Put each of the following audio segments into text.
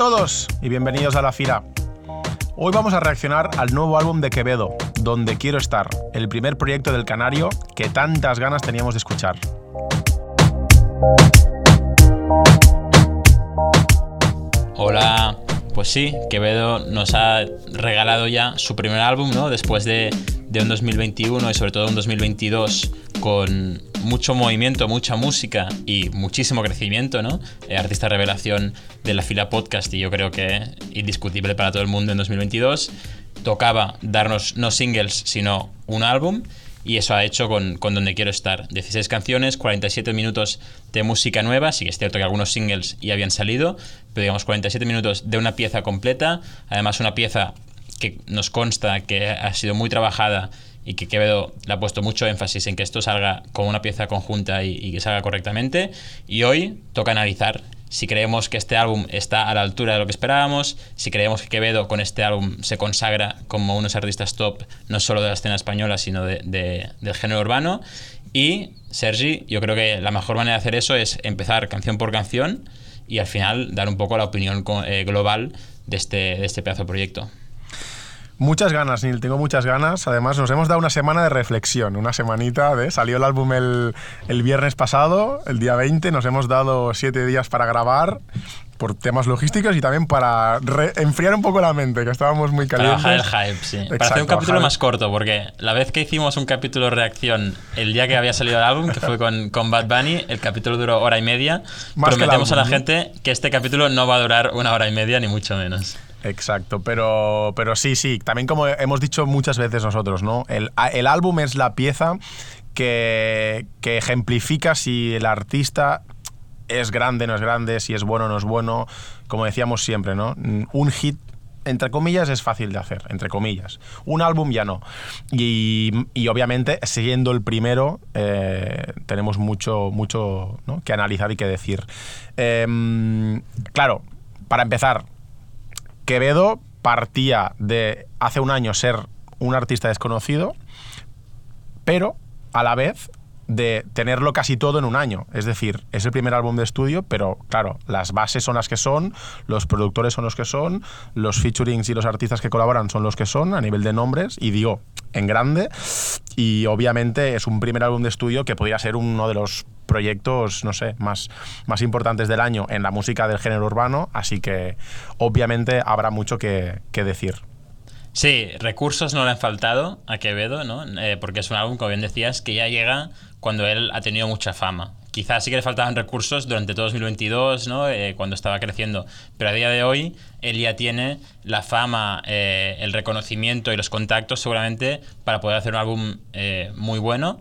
Todos y bienvenidos a La Fira. Hoy vamos a reaccionar al nuevo álbum de Quevedo, Donde Quiero Estar, el primer proyecto del Canario que tantas ganas teníamos de escuchar. Hola, pues sí, Quevedo nos ha regalado ya su primer álbum, ¿no? Después de, de un 2021 y sobre todo un 2022 con mucho movimiento, mucha música y muchísimo crecimiento, ¿no? Eh, artista revelación de la fila podcast y yo creo que indiscutible para todo el mundo en 2022. Tocaba darnos no singles, sino un álbum y eso ha hecho con, con, Donde Quiero Estar. 16 canciones, 47 minutos de música nueva, sí que es cierto que algunos singles ya habían salido, pero digamos 47 minutos de una pieza completa, además una pieza que nos consta que ha sido muy trabajada y que Quevedo le ha puesto mucho énfasis en que esto salga como una pieza conjunta y, y, que salga correctamente. Y hoy toca analizar si creemos que este álbum está a la altura de lo que esperábamos, si creemos que Quevedo con este álbum se consagra como unos artistas top, no solo de la escena española, sino de, de, del género urbano. Y, Sergi, yo creo que la mejor manera de hacer eso es empezar canción por canción y al final dar un poco la opinión eh, global de este, de este pedazo de proyecto. Muchas ganas, Neil, tengo muchas ganas. Además, nos hemos dado una semana de reflexión, una semanita de... Salió el álbum el, el viernes pasado, el día 20, nos hemos dado siete días para grabar por temas logísticos y también para enfriar un poco la mente, que estábamos muy calientes. Para bajar el hype, sí. Exacto, para hacer un capítulo más corto, porque la vez que hicimos un capítulo de reacción el día que había salido el álbum, que fue con, con Bad Bunny, el capítulo duró hora y media. Más Prometemos álbum, a la gente que este capítulo no va a durar una hora y media, ni mucho menos. Exacto, pero, pero sí, sí, también como hemos dicho muchas veces nosotros, ¿no? El, el álbum es la pieza que, que ejemplifica si el artista es grande, no es grande, si es bueno, no es bueno, como decíamos siempre, ¿no? Un hit entre comillas es fácil de hacer, entre comillas. Un álbum ya no. Y, y obviamente, siguiendo el primero, eh, tenemos mucho, mucho ¿no? que analizar y que decir. Eh, claro, para empezar, Quevedo partía de hace un año ser un artista desconocido, pero a la vez de tenerlo casi todo en un año. Es decir, es el primer álbum de estudio, pero claro, las bases son las que son, los productores son los que son, los featurings y los artistas que colaboran son los que son a nivel de nombres, y digo, en grande. Y obviamente es un primer álbum de estudio que podría ser uno de los proyectos, no sé, más, más importantes del año en la música del género urbano, así que obviamente habrá mucho que, que decir. Sí, recursos no le han faltado a Quevedo, ¿no? Eh, porque es un álbum, como bien decías, que ya llega cuando él ha tenido mucha fama. Quizás sí que le faltaban recursos durante todo 2022, ¿no? Eh, cuando estaba creciendo, pero a día de hoy él ya tiene la fama, eh, el reconocimiento y los contactos seguramente para poder hacer un álbum muy bueno.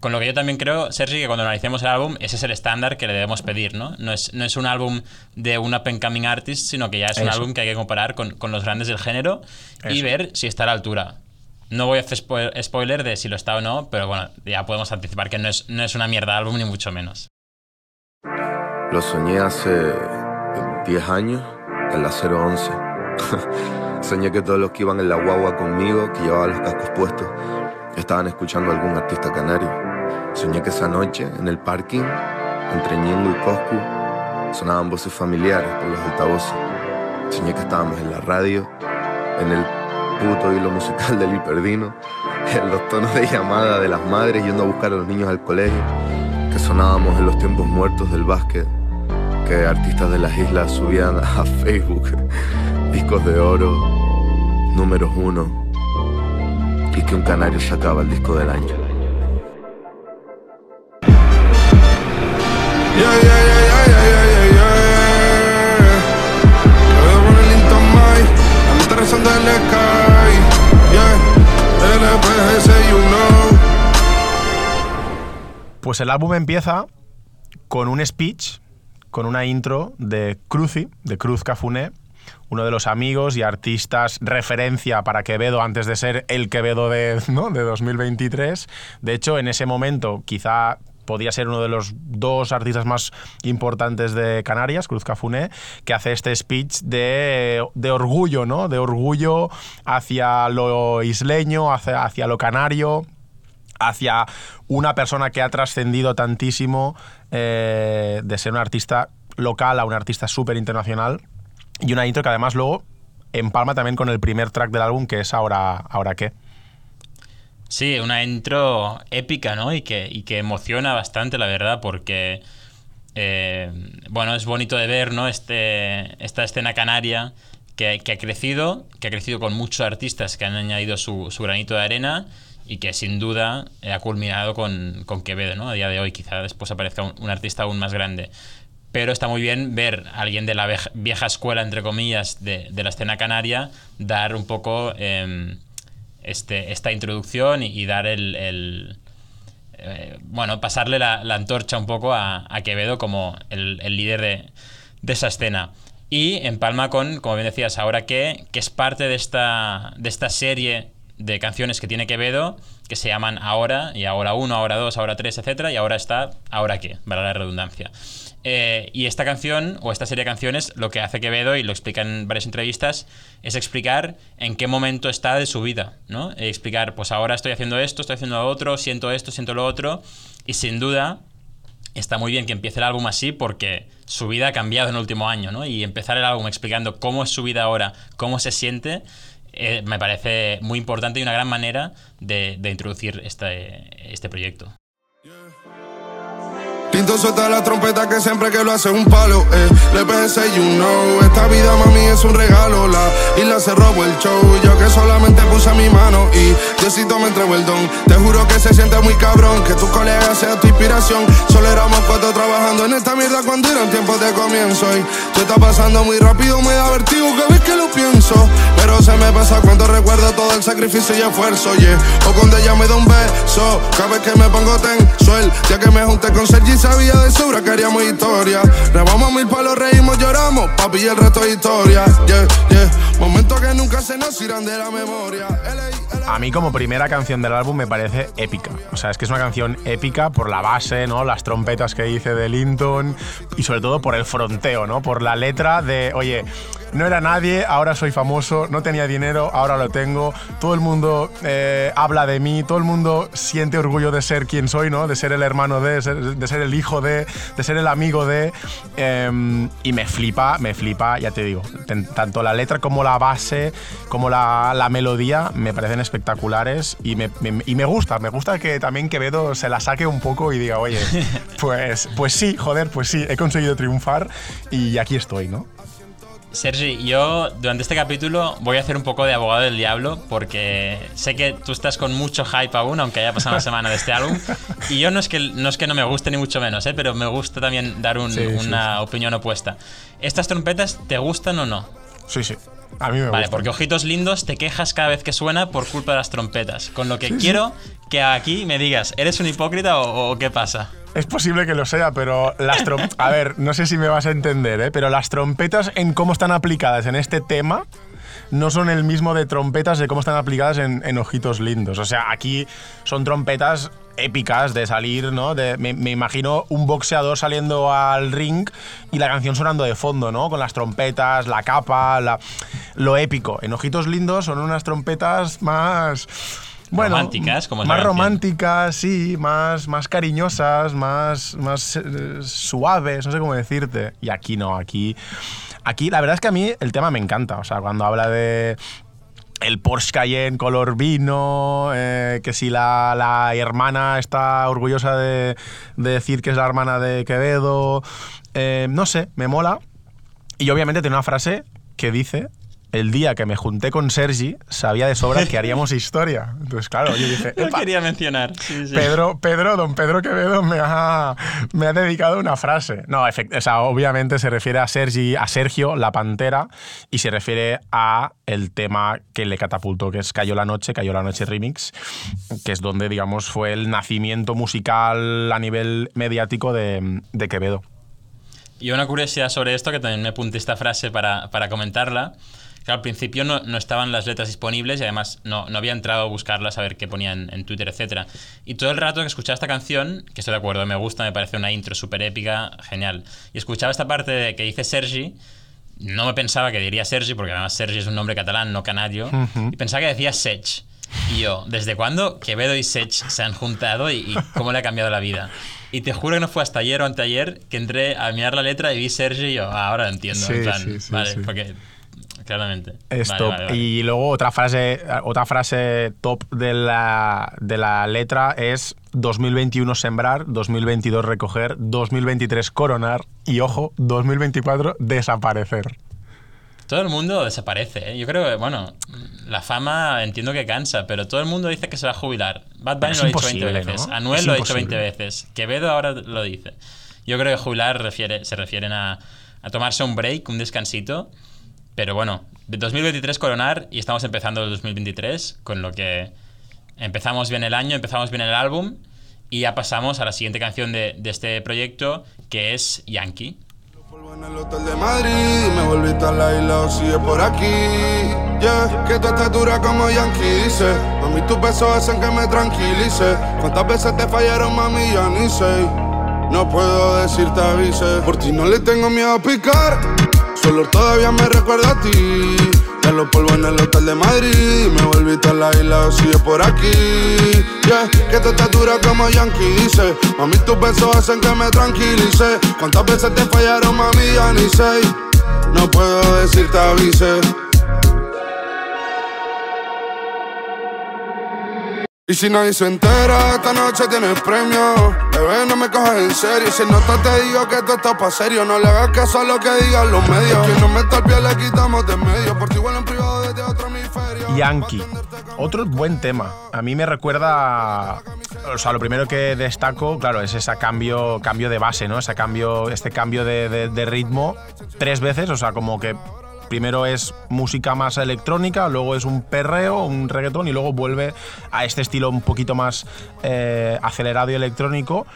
Con lo que yo también creo, Sergi, que cuando analicemos el álbum, ese es el estándar que le debemos pedir, ¿no? No es, no es un álbum de un up and coming artist, sino que ya es Eso. un álbum que hay que comparar con, con los grandes del género Eso. y ver si está a la altura. No voy a hacer spoiler de si lo está o no, pero bueno, ya podemos anticipar que no es, no es una mierda de álbum, ni mucho menos. Lo soñé hace 10 años, en la 011. soñé que todos los que iban en la guagua conmigo, que llevaban los cascos puestos, estaban escuchando a algún artista canario. Soñé que esa noche, en el parking, entre Ñengo y Coscu, sonaban voces familiares por los altavoces. Soñé que estábamos en la radio, en el puto hilo musical del hiperdino, en los tonos de llamada de las madres yendo a buscar a los niños al colegio, que sonábamos en los tiempos muertos del básquet, que artistas de las islas subían a Facebook discos de oro, números uno, y que un canario sacaba el disco del año. Pues el álbum empieza con un speech, con una intro de Cruci, de Cruz Cafuné, uno de los amigos y artistas referencia para Quevedo antes de ser el Quevedo de, ¿no? de 2023. De hecho, en ese momento quizá podía ser uno de los dos artistas más importantes de Canarias, Cruz Cafuné, que hace este speech de, de orgullo, ¿no? De orgullo hacia lo isleño, hacia, hacia lo canario, hacia una persona que ha trascendido tantísimo eh, de ser un artista local a un artista súper internacional Y una intro que además luego empalma también con el primer track del álbum, que es Ahora, ¿Ahora qué? Sí, una intro épica, ¿no? Y que, y que emociona bastante, la verdad, porque, eh, bueno, es bonito de ver, ¿no? Este, esta escena canaria que, ha crecido, que ha crecido con muchos artistas que han añadido su, granito de arena y que sin duda ha culminado con, con, Quevedo, ¿no? A día de hoy quizá después aparezca un, artista aún más grande. Pero está muy bien ver a alguien de la vieja escuela, entre comillas, de, de la escena canaria, dar un poco eh, este, esta introducción y, dar el... eh, bueno, pasarle la, la, antorcha un poco a, a Quevedo como el, el líder de, de, esa escena. Y empalma con, como bien decías, ahora que, que es parte de esta, de esta serie de canciones que tiene Quevedo que se llaman Ahora, y Ahora 1, Ahora 2, Ahora 3, etc. Y ahora está Ahora qué, para la redundancia. Eh, y esta canción, o esta serie de canciones, lo que hace Quevedo, y lo explica en varias entrevistas, es explicar en qué momento está de su vida, ¿no? E explicar, pues ahora estoy haciendo esto, estoy haciendo lo otro, siento esto, siento lo otro, y sin duda está muy bien que empiece el álbum así porque su vida ha cambiado en el último año, ¿no? Y empezar el álbum explicando cómo es su vida ahora, cómo se siente, eh, me parece muy importante y una gran manera de, de introducir este, este proyecto. Pinto suelta la trompeta que siempre que lo hace un palo, eh. Le pensé, you know, esta vida mami es un regalo, la isla se robó el show, yo que solamente puse mi mano y Diosito me entregó el don. Te juro que se siente muy cabrón, que tu colega sea tu inspiración. Solo éramos cuatro trabajando en esta mierda cuando eran tiempos de comienzo y tú está pasando muy rápido, me da vertigo cada vez que lo pienso, pero se me pasa cuando recuerdo todo el sacrificio y esfuerzo, yeah. O cuando ella me da un beso, cada vez que me pongo tenso, el día que me junté con Sergi A mí como primera canción del álbum me parece épica. O sea, es que es una canción épica por la base, ¿no? Las trompetas que dice de Linton y sobre todo por el fronteo, ¿no? Por la letra de, oye, no era nadie, ahora soy famoso, no tenía dinero, ahora lo tengo, todo el mundo eh, habla de mí, todo el mundo siente orgullo de ser quien soy, ¿no? De ser el hermano de, ser, de ser el hijo de, de ser el amigo de... Eh, y me flipa, me flipa, ya te digo, tanto la letra como la base, como la, la melodía me parecen espectaculares y me, me, y me gusta, me gusta que también Quevedo se la saque un poco y diga, oye, pues, pues sí, joder, pues sí, he conseguido triunfar y aquí estoy, ¿no? Sergi, yo durante este capítulo voy a hacer un poco de abogado del diablo porque sé que tú estás con mucho hype aún, aunque haya pasado una semana de este álbum. Y yo no es que no, es que no me guste ni mucho menos, ¿eh? pero me gusta también dar un, sí, una sí. opinión opuesta. ¿Estas trompetas te gustan o no? Sí, sí. A mí me vale, gusta. porque Ojitos Lindos te quejas cada vez que suena por culpa de las trompetas. Con lo que sí, quiero que aquí me digas, ¿eres un hipócrita o, o qué pasa? Es posible que lo sea, pero las trompetas. A ver, no sé si me vas a entender, ¿eh? pero las trompetas en cómo están aplicadas en este tema no son el mismo de trompetas de cómo están aplicadas en, en Ojitos Lindos. O sea, aquí son trompetas épicas de salir, ¿no? De, me, me, imagino un boxeador saliendo al ring y la canción sonando de fondo, ¿no? Con las trompetas, la capa, la, lo épico. En Ojitos Lindos son unas trompetas más bueno, románticas, como más románticas, sí, más, más cariñosas, más, más eh, suaves, no sé cómo decirte. Y aquí no, aquí, aquí la verdad es que a mí el tema me encanta. O sea, cuando habla de el Porsche Cayenne color vino, eh, que si la, la, hermana está orgullosa de, de, decir que es la hermana de Quevedo, eh, no sé, me mola. Y obviamente tiene una frase que dice, el día que me junté con Sergi, sabía de sobra que haríamos historia. Entonces, claro, yo dije. Lo quería mencionar. Sí, sí. Pedro, Pedro, don Pedro Quevedo me ha, me ha dedicado una frase. No, efect, o sea, obviamente se refiere a Sergi, a Sergio, la pantera, y se refiere a el tema que le catapultó, que es Cayó la Noche, Cayó la Noche Remix, que es donde, digamos, fue el nacimiento musical a nivel mediático de, de Quevedo. Y una curiosidad sobre esto, que también me apunté esta frase para, para comentarla. Claro, al principio no, no, estaban las letras disponibles y además no, no había entrado a buscarlas, a ver qué ponían en Twitter, etc. Y todo el rato que escuchaba esta canción, que estoy de acuerdo, me gusta, me parece una intro súper épica, genial. Y escuchaba esta parte de que dice Sergi, no me pensaba que diría Sergi, porque además Sergi es un nombre catalán, no canario, uh -huh. y pensaba que decía Sech. Y yo, ¿desde cuándo Quevedo y Sech se han juntado y, y cómo le ha cambiado la vida? Y te juro que no fue hasta ayer o anteayer que entré a mirar la letra y vi Sergio y yo, ah, ahora lo entiendo. Sí, en plan, sí, sí, vale, porque claramente. Es Vale, top. vale, vale. Y luego otra frase, otra frase top de la, de la letra es 2021 sembrar, 2022 recoger, 2023 coronar y ojo, 2024 desaparecer. Todo el mundo desaparece. ¿eh? Yo creo que, bueno, la fama entiendo que cansa, pero todo el mundo dice que se va a jubilar. Bad Bunny lo ha dicho 20 imposible, veces. ¿no? Anuel Es lo ha dicho 20 imposible. veces. Quevedo ahora lo dice. Yo creo que jubilar refiere, se refieren a, a tomarse un break, un descansito. Pero bueno, de 2023 coronar y estamos empezando el 2023, con lo que empezamos bien el año, empezamos bien el álbum y ya pasamos a la siguiente canción de, de este proyecto, que es Yankee. En el hotel de Madrid, me volviste a la isla o sigue por aquí. Yeah, que tu estatura como Yankee dice. Mami, tus besos hacen que me tranquilice. ¿Cuántas veces te fallaron, mami? Ya ni sé. No puedo decirte avise. Por ti no le tengo miedo a picar. Solo todavía me recuerda a ti. En los polvos en el hotel de Madrid. Me volviste a la isla o sigue por aquí. Yeah, que tu estatura como Yankee dice. Mami, tus besos hacen que me tranquilice. ¿Cuántas veces te fallaron, mami? Ya ni sé. No puedo decirte avise. Y si nadie se entera, esta noche tienes premio. Bebé, no me cojas en serio. Si no te, digo que esto está pa' serio. No le hagas caso a lo que digan los medios. Que no me pie, le quitamos de medio. Por ti igual en privado desde otro hemisferio. Yankee. Otro buen tema. A mí me recuerda. O sea, lo primero que destaco, claro, es ese cambio, cambio de base, ¿no? Ese cambio, este cambio de ritmo tres veces. O sea, como que primero es música más electrónica, luego es un perreo, un reggaetón y luego vuelve a este estilo un poquito más eh, acelerado y electrónico.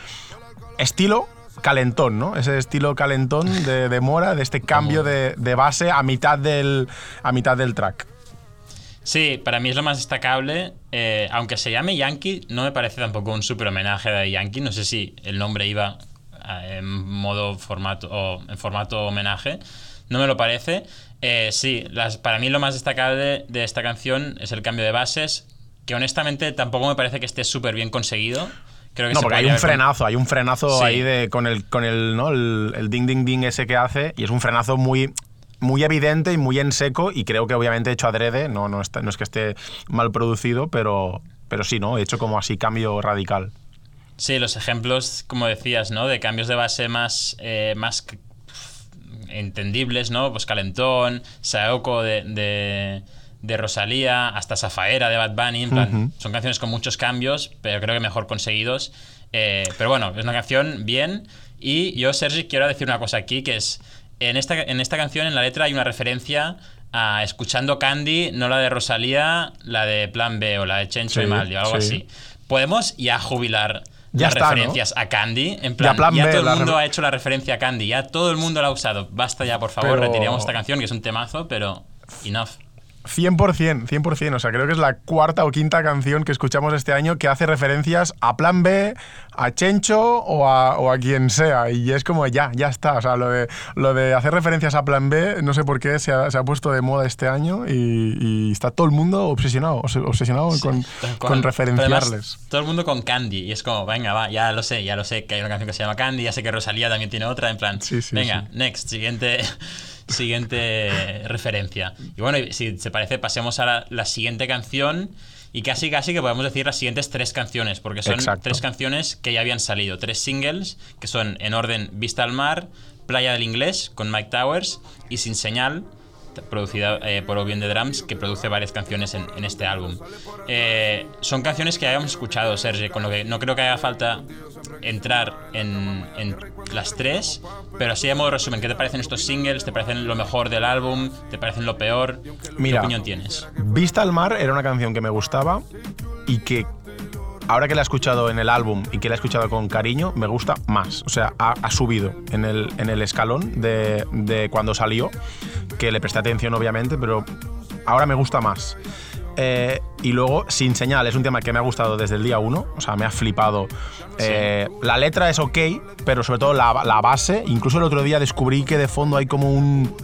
Estilo calentón, ¿no? Ese estilo calentón de, de Mora, de este cambio de, de base a mitad del, a mitad del track. Sí, para mí es lo más destacable. eh, aunque se llame Yankee, no me parece tampoco un super homenaje de Yankee. No sé si el nombre iba eh, en modo formato o en formato homenaje. No me lo parece. Eh, sí, las, para mí lo más destacable de esta canción es el cambio de bases, que honestamente tampoco me parece que esté súper bien conseguido. Creo que No, porque hay un frenazo, hay un frenazo Sí. ahí de, con el, con el, ¿no? el, el ding ding ding ese que hace y es un frenazo muy, muy evidente y muy en seco y creo que obviamente hecho adrede, no, no, está- no es que esté mal producido, pero, pero sí, ¿no? Hecho como así cambio radical. Sí, los ejemplos, como decías, ¿no? De cambios de base más, eh, más entendibles, ¿no? Pues Calentón, Saoko de, de, de Rosalía, hasta Zafaera de Bad Bunny. En plan, Son canciones con muchos cambios, pero creo que mejor conseguidos. Eh, pero bueno, es una canción bien. Y yo, Sergi, quiero decir una cosa aquí, que es, en esta, en esta canción, en la letra, hay una referencia a Escuchando Candy, no la de Rosalía, la de Plan B o la de Chencho Sí, y Maldi o algo sí. así. Podemos ya jubilar Ya las está, ¿no? referencias a Candy. En plan, ya, Plan B, todo el mundo ha hecho la referencia a Candy. Ya todo el mundo la ha usado. Basta ya, por favor, Pero- retiremos esta canción, que es un temazo, pero enough. 100%, 100%. O sea, creo que es la cuarta o quinta canción que escuchamos este año que hace referencias a Plan B, a Chencho o a, o a quien sea. Y es como ya, ya está. O sea, lo de, lo de hacer referencias a Plan B, no sé por qué se ha, se ha puesto de moda este año y, y está todo el mundo obsesionado, obs- obsesionado con, con referenciarles. además, todo el mundo con Candy. Y es como, venga, va, ya lo sé, ya lo sé que hay una canción que se llama Candy, ya sé que Rosalía también tiene otra. En plan, Sí, sí, venga, next, siguiente, siguiente referencia. Y bueno, si se parece, pasemos a la, la siguiente canción. Y casi, casi que podemos decir las siguientes tres canciones, porque son Exacto. tres canciones que ya habían salido, tres singles, que son en orden Vista al Mar, Playa del Inglés, con Mike Towers, y Sin Señal, producida eh, por Obien de Drums, que produce varias canciones en, en este álbum. Eh, son canciones que habíamos escuchado, Sergio, con lo que no creo que haga falta entrar en, en las tres, pero así de modo resumen, ¿qué te parecen estos singles? ¿Te parecen lo mejor del álbum? ¿Te parecen lo peor? Mira. ¿Qué opinión tienes? Vista al mar era una canción que me gustaba y que ahora que la he escuchado en el álbum y que la he escuchado con cariño, me gusta más. O sea, ha, ha subido en el, en el escalón de, de cuando salió, que le presté atención obviamente, pero ahora me gusta más. Eh, y luego, Sin Señal, es un tema que me ha gustado desde el día uno, o sea, me ha flipado. Eh, la letra es ok, pero sobre todo la, la base, incluso el otro día descubrí que de fondo hay como un,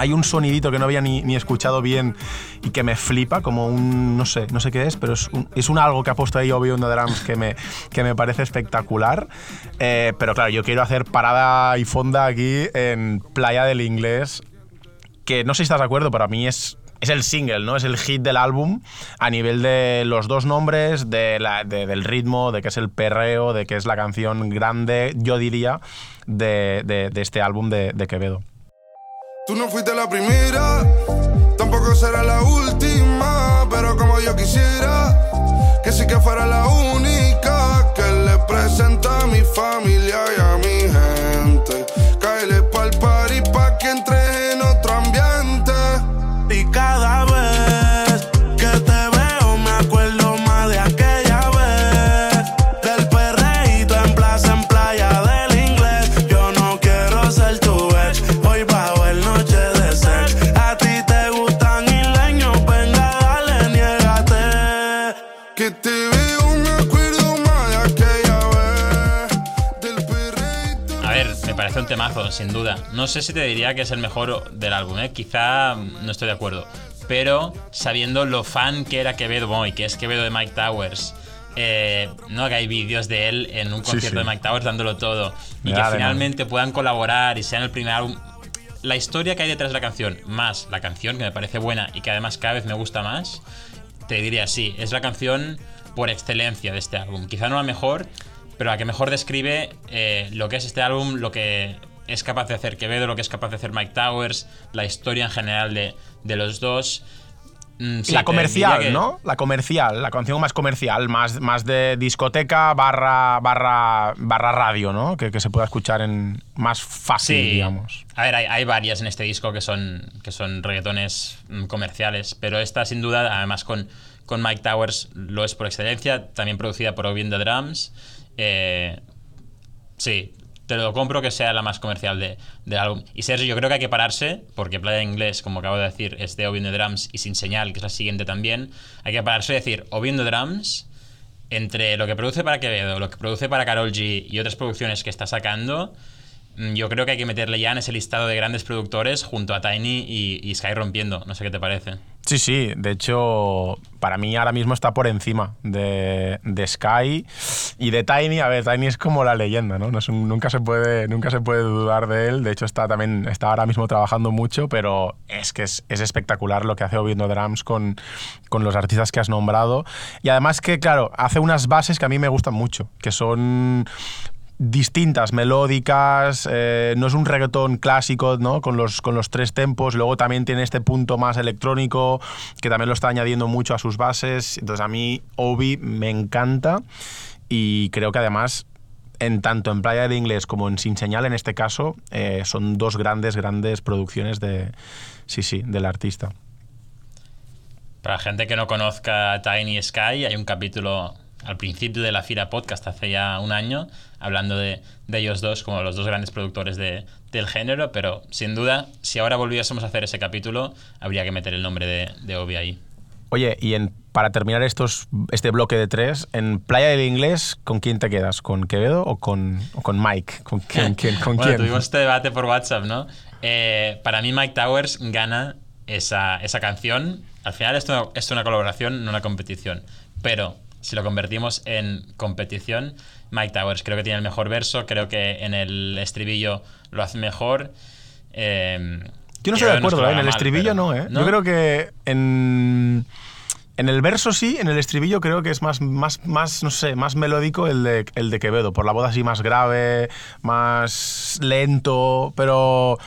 hay un sonidito que no había ni, ni, escuchado bien y que me flipa, como un, no sé, no sé qué es, pero es un, es un algo que ha puesto ahí Obi on the Drums que me, que me parece espectacular. Eh, pero claro, yo quiero hacer parada y fonda aquí en Playa del Inglés, que no sé si estás de acuerdo, pero a mí es es el single, ¿no? Es el hit del álbum a nivel de los dos nombres, de la, de, del ritmo, de que es el perreo, de que es la canción grande, yo diría, de, de este álbum de, Quevedo. Tú no fuiste la primera, tampoco será la última, pero como yo quisiera, que sí que fuera la única que le presenta a mi familia y a mi gente. Cáele pa'l party pa' que entre temazo, sin duda. No sé si te diría que es el mejor del álbum, ¿eh? quizá no estoy de acuerdo. Pero sabiendo lo fan que era Quevedo Boy, que es Quevedo de Mike Towers, eh, no que hay vídeos de él en un concierto sí. de Mike Towers dándolo todo y Ya, que finalmente puedan colaborar y sean el primer álbum. La historia que hay detrás de la canción, más la canción que me parece buena y que además cada vez me gusta más, te diría sí, es la canción por excelencia de este álbum. Quizá no la mejor, pero la que mejor describe eh, lo que es este álbum, lo que es capaz de hacer Quevedo, lo que es capaz de hacer Mike Towers, la historia en general de, de los dos. Mm, sí, la comercial, que- ¿no? La comercial, la canción más comercial, más, más de discoteca barra, barra, barra radio, ¿no? Que, que se pueda escuchar en más fácil, Sí, digamos. A ver, hay, hay varias en este disco que son, que son reggaetones mm, comerciales, pero esta sin duda, además con, con Mike Towers, lo es por excelencia, también producida por Obi and the Drums. Eh, sí, te lo compro que sea la más comercial de, del álbum. Y Sergio, yo creo que hay que pararse, porque Playa en Inglés, como acabo de decir, es de Obi and the Drums y Sin Señal, que es la siguiente también. Hay que pararse y decir, Obi and the Drums, entre lo que produce para Quevedo, lo que produce para Carol G y otras producciones que está sacando, yo creo que hay que meterle ya en ese listado de grandes productores junto a Tiny y, Sky rompiendo. No sé qué te parece. Sí, sí, de hecho, para mí ahora mismo está por encima de, Sky y de Tiny. A ver, Tiny es como la leyenda, ¿no? nunca, se puede, nunca se puede dudar de él. De hecho, está también está ahora mismo trabajando mucho, pero es que es, es espectacular lo que hace Oviendo Drums con, con los artistas que has nombrado. Y además que, claro, hace unas bases que a mí me gustan mucho, que son distintas, melódicas, eh, no es un reggaetón clásico, ¿no? Con los, con los tres tempos, luego también tiene este punto más electrónico, que también lo está añadiendo mucho a sus bases, entonces a mí Obi me encanta y creo que además, en tanto en Playa del Inglés como en Sin Señal, en este caso, eh, son dos grandes, grandes producciones de, sí, sí, del artista. Para gente que no conozca Tiny Sky, hay un capítulo al principio de la Fira Podcast hace ya un año, hablando de, de ellos dos como los dos grandes productores de- del género, pero sin duda, si ahora volviésemos a hacer ese capítulo, habría que meter el nombre de, de Obi ahí. Oye, y en, para terminar estos, este bloque de tres, en Playa del Inglés, ¿con quién te quedas? ¿Con Quevedo o con, o con Mike? ¿Con quién? quién- con bueno, quién? tuvimos este debate por WhatsApp, ¿no? Eh, para mí Mike Towers gana esa, esa canción. Al final esto es una colaboración, no una competición. Pero si lo convertimos en competición, Mike Towers creo que tiene el mejor verso, creo que en el estribillo lo hace mejor. Eh, Yo no estoy de acuerdo, ¿eh? en el estribillo no, ¿eh? Yo creo que en, en el verso sí, en el estribillo creo que es más, más, más no sé, más melódico el de, el de Quevedo, por la voz así más grave, más lento, pero,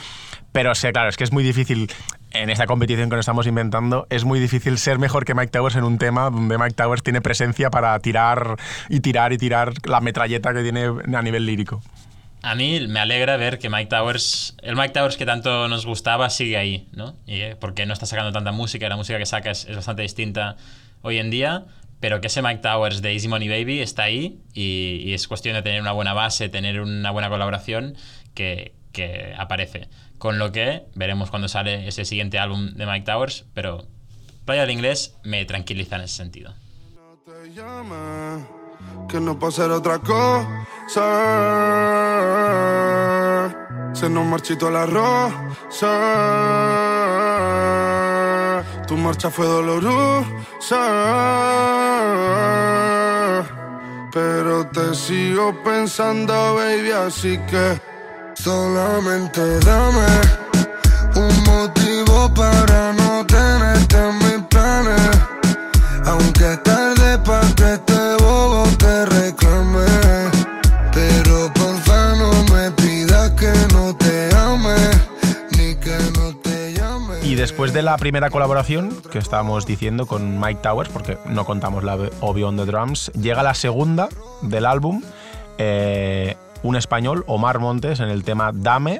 pero sí, claro, es que es muy difícil. En esta competición que nos estamos inventando, es muy difícil ser mejor que Mike Towers en un tema donde Mike Towers tiene presencia para tirar y tirar y tirar la metralleta que tiene a nivel lírico. A mí me alegra ver que Mike Towers, el Mike Towers que tanto nos gustaba, sigue ahí, ¿no? Y, eh, porque no está sacando tanta música, la música que saca es, bastante distinta hoy en día, pero que ese Mike Towers de Easy Money Baby está ahí y, es cuestión de tener una buena base, tener una buena colaboración que aparece. Con lo que veremos cuando sale ese siguiente álbum de Mike Towers, pero Playa del Inglés me tranquiliza en ese sentido. No te llame, que no hacer otra cosa. se nos marchitó la rosa. Tu marcha fue dolorosa. Pero te sigo pensando, baby, así que solamente dame un motivo para no tenerte en mis planes. Aunque tarde para que este bobo te reclame. Pero porfa no me pidas que no te ame, ni que no te llame. Y después de la primera colaboración que estábamos diciendo con Mike Towers, porque no contamos la obvio on the drums, llega la segunda del álbum, eh, un español, Omar Montes, en el tema Dame.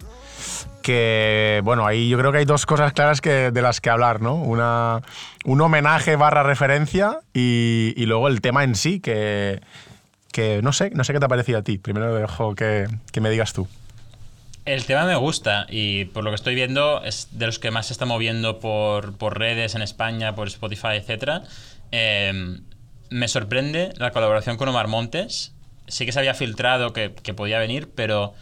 Que bueno, ahí yo creo que hay dos cosas claras que, de las que hablar, ¿no? Una, un homenaje barra referencia y, luego el tema en sí, que, que no sé, no sé qué te ha parecido a ti. Primero dejo que, que me digas tú. El tema me gusta y por lo que estoy viendo es de los que más se está moviendo por, por redes en España, por Spotify, etc. me sorprende la colaboración con Omar Montes. Sí que se había filtrado que, que, podía venir, pero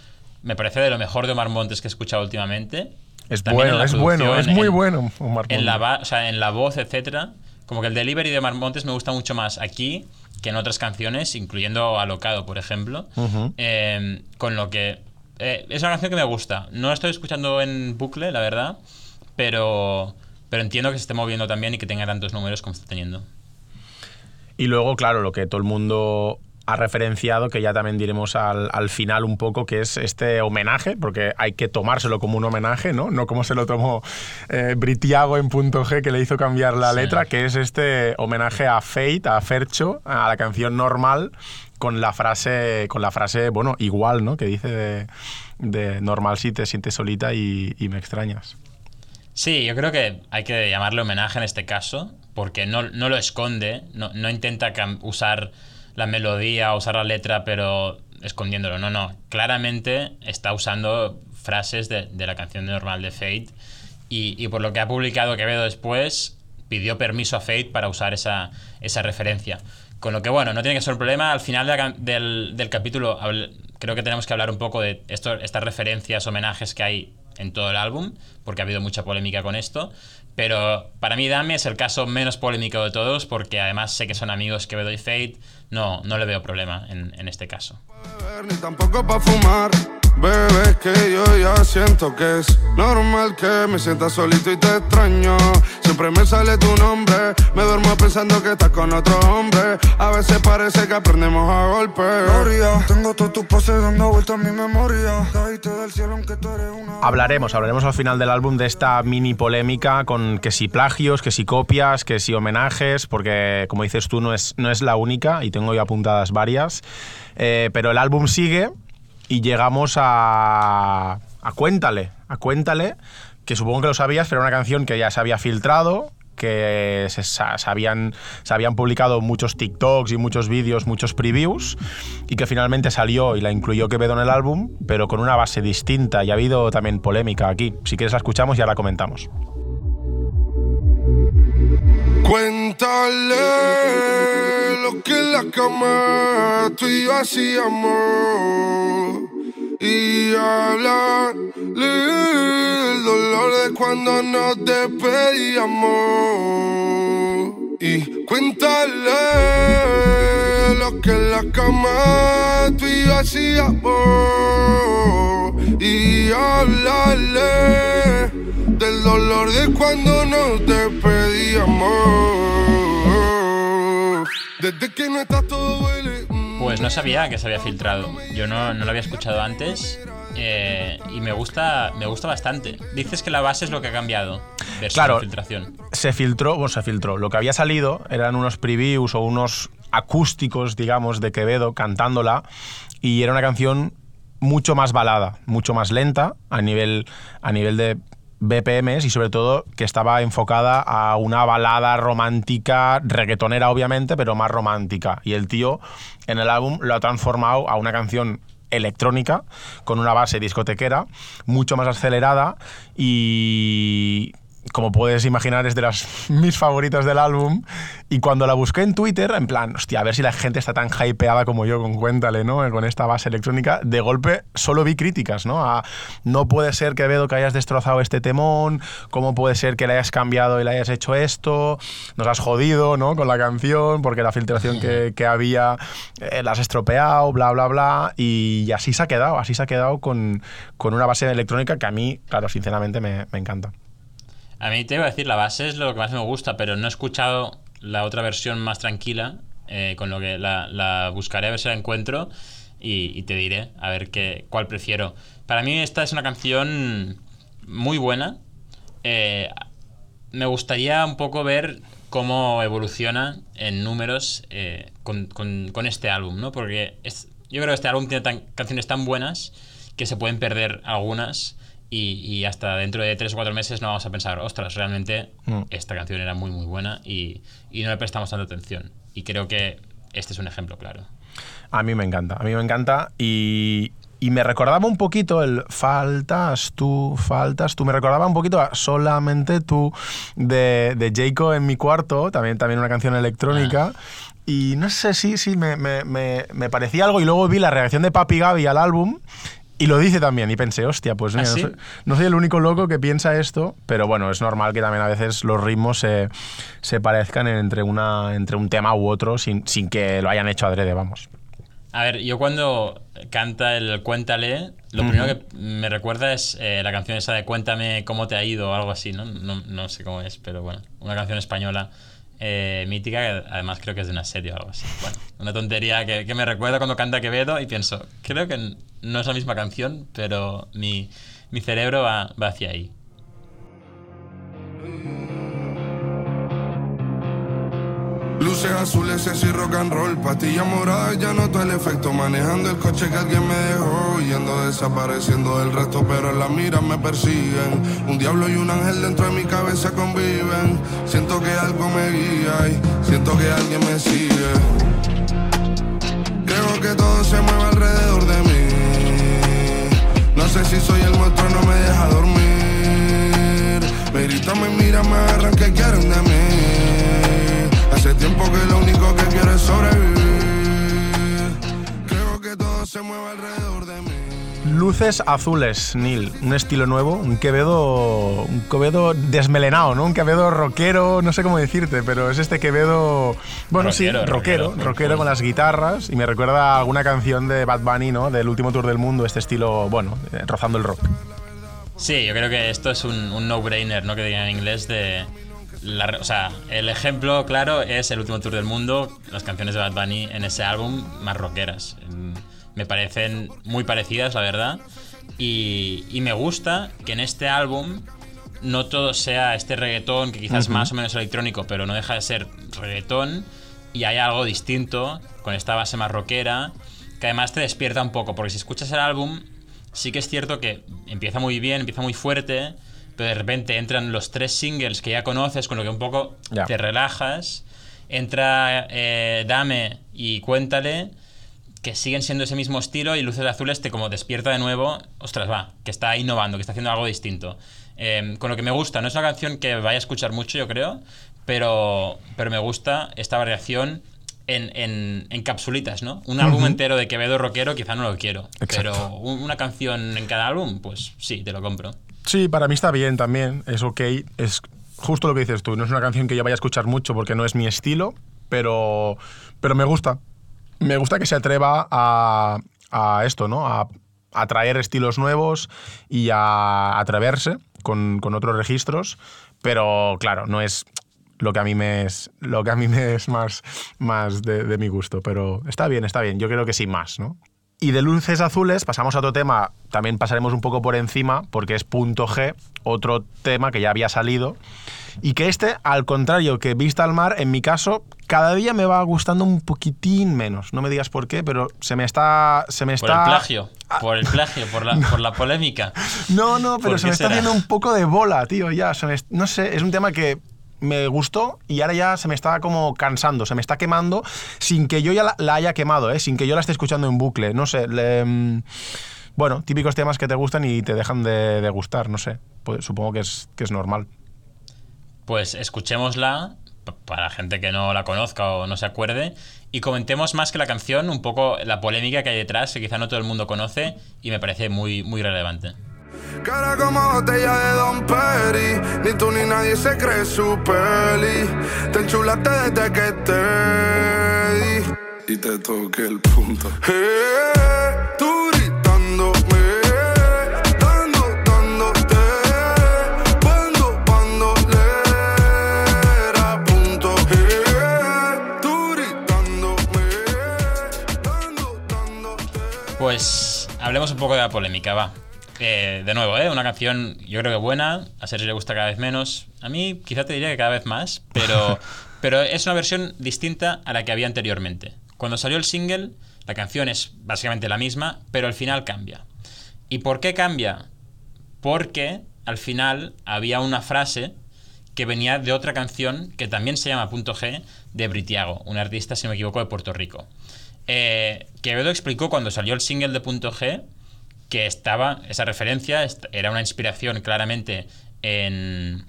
me parece de lo mejor de Omar Montes que he escuchado últimamente. Es bueno, es bueno, es muy en, bueno Omar Montes. En la, o sea, en la voz, etc. Como que el delivery de Omar Montes me gusta mucho más aquí que en otras canciones, incluyendo Alocado, por ejemplo. Uh -huh. eh, con lo que eh, es una canción que me gusta. No la estoy escuchando en bucle, la verdad, pero, pero entiendo que se esté moviendo también y que tenga tantos números como está teniendo. Y luego, claro, lo que todo el mundo ha referenciado, que ya también diremos al, al, final un poco, que es este homenaje, porque hay que tomárselo como un homenaje, ¿no? No como se lo tomó eh, Britiago en punto G, que le hizo cambiar la sí. letra, que es este homenaje a Fate, a Fercho, a la canción normal, con la frase, con la frase bueno, igual, ¿no? Que dice de, de normal si te sientes solita y, y, me extrañas. Sí, yo creo que hay que llamarle homenaje en este caso, porque no, no lo esconde, no, no intenta usar la melodía, usar la letra, pero escondiéndolo. No, no. Claramente está usando frases de, de la canción normal de Fate. Y, y, por lo que ha publicado Quevedo después, pidió permiso a Fate para usar esa, esa referencia. Con lo que, bueno, no tiene que ser un problema. Al final del, del, capítulo, creo que tenemos que hablar un poco de estas referencias, homenajes que hay en todo el álbum, porque ha habido mucha polémica con esto. Pero para mí Dame es el caso menos polémico de todos, porque además sé que son amigos que y Fate. No, no le veo problema en, en este caso. Bebé, que yo ya siento que es normal que me sienta solito y te extraño. Siempre me sale tu nombre, me duermo pensando que estás con otro hombre. A veces parece que aprendemos a golpe. Gloria, tengo todas tus poses dando vueltas a mi memoria. Caíste del cielo aunque tú eres una. Hablaremos, hablaremos al final del álbum de esta mini polémica con que si plagios, que si copias, que si homenajes, porque como dices tú no es, no es la única y tengo ya apuntadas varias. Eh, pero el álbum sigue y llegamos a, Cuéntale, Cuéntale, que supongo que lo sabías, pero era una canción que ya se había filtrado, que se, habían, se habían publicado muchos TikToks y muchos vídeos, muchos previews, y que finalmente salió y la incluyó Quevedo en el álbum, pero con una base distinta, y ha habido también polémica aquí. Si quieres la escuchamos, ya la comentamos. Cuéntale lo que en la cama tú y yo hacíamos y hablarle el dolor de cuando nos despedíamos y cuéntale lo que en la cama tú y yo hacíamos y hablarle del dolor de cuando nos despedíamos. Desde que no estás todo huele. Pues no sabía que se había filtrado. Yo no, no lo había escuchado antes. Eh, y me gusta, me gusta bastante. Dices que la base es lo que ha cambiado. Claro, filtración. se filtró, bueno, se filtró. Lo que había salido eran unos previews o unos acústicos, digamos, de Quevedo cantándola. Y era una canción mucho más balada, mucho más lenta a nivel, a nivel de BPMs y sobre todo que estaba enfocada a una balada romántica, reggaetonera obviamente, pero más romántica. Y el tío en el álbum lo ha transformado a una canción electrónica con una base discotequera mucho más acelerada y como puedes imaginar, es de las mis favoritas del álbum. Y cuando la busqué en Twitter, en plan, hostia, a ver si la gente está tan hypeada como yo con Cuéntale, ¿no? Con esta base electrónica, de golpe solo vi críticas, ¿no? A, no puede ser que Vedo que hayas destrozado este temón, cómo puede ser que le hayas cambiado y le hayas hecho esto, nos has jodido, ¿no? Con la canción, porque la filtración que, que había eh, la has estropeado, bla, bla, bla. Y así se ha quedado, así se ha quedado con, con una base electrónica que a mí, claro, sinceramente me, me encanta. A mí te iba a decir, la base es lo que más me gusta, pero no he escuchado la otra versión más tranquila, eh, con lo que la, buscaré a ver si la encuentro y, te diré a ver qué, cuál prefiero. Para mí esta es una canción muy buena. Eh, me gustaría un poco ver cómo evoluciona en números eh, con, este álbum, ¿no? Porque es, yo creo que este álbum tiene canciones tan buenas que se pueden perder algunas y, y, hasta dentro de 3 o 4 meses no vamos a pensar, ostras, realmente mm. esta canción era muy, muy buena y, y, no le prestamos tanta atención. Y creo que este es un ejemplo claro. A mí me encanta, a mí me encanta y, y me recordaba un poquito el faltas tú, faltas tú. Me recordaba un poquito a solamente tú de, de Jayco en mi cuarto, también, también una canción electrónica. Ah. Y no sé, sí, sí, me, me, me, me, parecía algo. Y luego vi la reacción de Papi Gaby al álbum y lo dice también, y pensé, hostia, pues mira, ¿Ah, sí? no, soy, no, soy, el único loco que piensa esto, pero bueno, es normal que también a veces los ritmos se, se parezcan entre, una, entre un tema u otro sin, sin que lo hayan hecho adrede, vamos. A ver, yo cuando canta el Cuéntale, lo uh -huh. primero que me recuerda es eh, la canción esa de Cuéntame cómo te ha ido o algo así, ¿no? ¿no? No sé cómo es, pero bueno, una canción española eh, mítica, que además creo que es de una serie o algo así. Bueno, una tontería que, que, me recuerda cuando canta Quevedo y pienso, creo que no es la misma canción, pero mi, mi cerebro va, va hacia ahí. Luces azules, y rock and roll, pastillas moradas, ya noto el efecto. Manejando el coche que alguien me dejó, yendo desapareciendo del resto, pero las miras me persiguen. Un diablo y un ángel dentro de mi cabeza conviven. Siento que algo me guía y siento que alguien me sigue. Creo que todo se mueve alrededor de mí. No sé si soy el monstruo, no me deja dormir. Me gritan, me miran, me agarran, que quieren de mí? Hace tiempo que lo único que quiero es sobrevivir. Creo que todo se mueve alrededor de mí. Luces azules, Neil. Un estilo nuevo, un Quevedo, un Quevedo desmelenado, ¿no? Un Quevedo rockero, no sé cómo decirte, pero es este Quevedo, bueno, rockero, sí, rockero, rockero, rockero con las guitarras y me recuerda a alguna canción de Bad Bunny, ¿no? Del último tour del mundo, este estilo, bueno, eh, rozando el rock. Sí, yo creo que esto es un, un no-brainer, ¿no? Que digan en inglés de la, o sea, el ejemplo claro es el último tour del mundo, las canciones de Bad Bunny en ese álbum más rockeras. Me parecen muy parecidas, la verdad. Y, y me gusta que en este álbum no todo sea este reggaetón, que quizás uh -huh. más o menos electrónico, pero no deja de ser reggaetón. Y hay algo distinto, con esta base más rockera, que además te despierta un poco, porque si escuchas el álbum, sí que es cierto que empieza muy bien, empieza muy fuerte de repente entran los tres singles que ya conoces, con lo que un poco yeah. te relajas. Entra eh, Dame y Cuéntale, que siguen siendo ese mismo estilo, y Luces Azules te como despierta de nuevo, ostras, va, que está innovando, que está haciendo algo distinto. Eh, con lo que me gusta, no es una canción que vaya a escuchar mucho, yo creo, pero, pero me gusta esta variación en, en, en, capsulitas, ¿no? Un uh -huh. álbum entero de Quevedo rockero quizá no lo quiero, Exacto. pero una canción en cada álbum, pues sí, te lo compro. Sí, para mí está bien también, es ok, es justo lo que dices tú, no es una canción que yo vaya a escuchar mucho porque no es mi estilo, pero, pero me gusta. Me gusta que se atreva a, esto, ¿no? A, a, traer estilos nuevos y a atreverse con, con otros registros, pero claro, no es lo que a mí me es lo que a mí me es más, más de, de mi gusto, pero está bien, está bien, yo creo que sí más, ¿no? Y de luces azules pasamos a otro tema, también pasaremos un poco por encima, porque es punto G, otro tema que ya había salido. Y que este, al contrario que Vista al Mar, en mi caso, cada día me va gustando un poquitín menos. No me digas por qué, pero se me está. Se me por está... el plagio, ah. por el plagio, por la, no. por la polémica. No, no, pero se me será? está haciendo un poco de bola, tío, ya. Me, no sé, es un tema que me gustó y ahora ya se me está como cansando, se me está quemando sin que yo ya la, la haya quemado, ¿eh? sin que yo la esté escuchando en bucle. No sé, le, mm, bueno, típicos temas que te gustan y te dejan de, gustar, no sé. Pues, supongo que es, que es normal. pues escuchémosla para gente que no la conozca o no se acuerde y comentemos más que la canción un poco la polémica que hay detrás que quizá no todo el mundo conoce y me parece muy, muy relevante. Cara como botella de Don Perry. Ni tú ni nadie se cree su peli. Te enchulaste desde que te di. Y te toqué el punto. Eh, tú gritándome. Dando, dándote. Cuando, cuando le era punto. Eh, tú gritándome. Dando, dándote. Pues hablemos un poco de la polémica, va. Eh, de nuevo, ¿eh? una canción yo creo que buena, a Sergio le gusta cada vez menos, a mí quizá te diría que cada vez más, pero, pero es una versión distinta a la que había anteriormente. Cuando salió el single, la canción es básicamente la misma, pero al final cambia. ¿Y por qué cambia? Porque al final había una frase que venía de otra canción que también se llama Punto G de Britiago, un artista, si no me equivoco, de Puerto Rico. Eh, Quevedo explicó cuando salió el single de Punto G que estaba, esa referencia era una inspiración claramente en,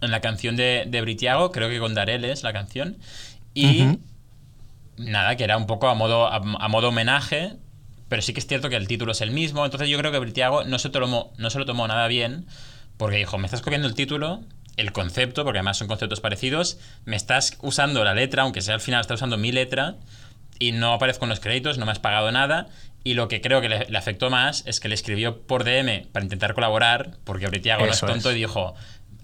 en la canción de, de Britiago, creo que con Dareles la canción, y nada, que era un poco a modo, a, a modo homenaje, pero sí que es cierto que el título es el mismo, entonces yo creo que Britiago no se, tomó, no se lo tomó nada bien, porque dijo, me estás copiando el título, el concepto, porque además son conceptos parecidos, me estás usando la letra, aunque sea al final estás usando mi letra, y no aparezco en los créditos, no me has pagado nada. Y lo que creo que le, le afectó más es que le escribió por DM para intentar colaborar, porque Britiago no es tonto es. y dijo,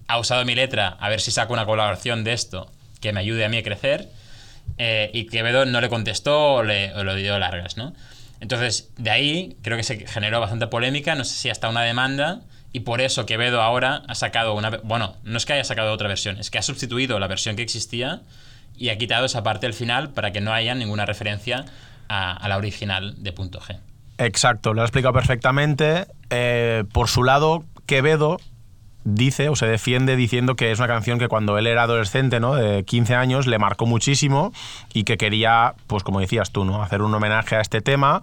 ha usado mi letra, a ver si saco una colaboración de esto que me ayude a mí a crecer. Eh, y Quevedo no le contestó o, le, o dio largas, ¿no? Entonces, de ahí creo que se generó bastante polémica, no sé si hasta una demanda, y por eso Quevedo ahora ha sacado una... Bueno, no es que haya sacado otra versión, es que ha sustituido la versión que existía y ha quitado esa parte del final para que no haya ninguna referencia a, la original de punto G. Exacto, lo ha explicado perfectamente. Eh, por su lado, Quevedo dice o se defiende diciendo que es una canción que cuando él era adolescente, ¿no? de 15 años, le marcó muchísimo y que quería, pues como decías tú, ¿no? hacer un homenaje a este tema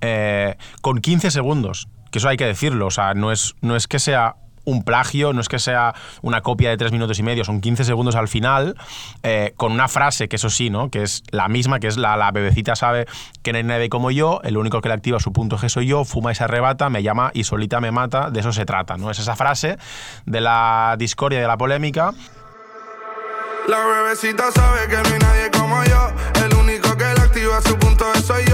eh, con 15 segundos. Que eso hay que decirlo, o sea, no es, no es que sea un plagio, no es que sea una copia de 3 minutos y medio, son 15 segundos al final, eh, con una frase que eso sí, ¿no? Que es la misma, que es la, la bebecita sabe que no hay nadie como yo, el único que le activa su punto G soy yo, fuma y se arrebata, me llama y solita me mata, de eso se trata, ¿no? Es esa frase de la discordia de la polémica. La bebecita sabe que no hay nadie como yo. El único que le activa su punto de soy yo.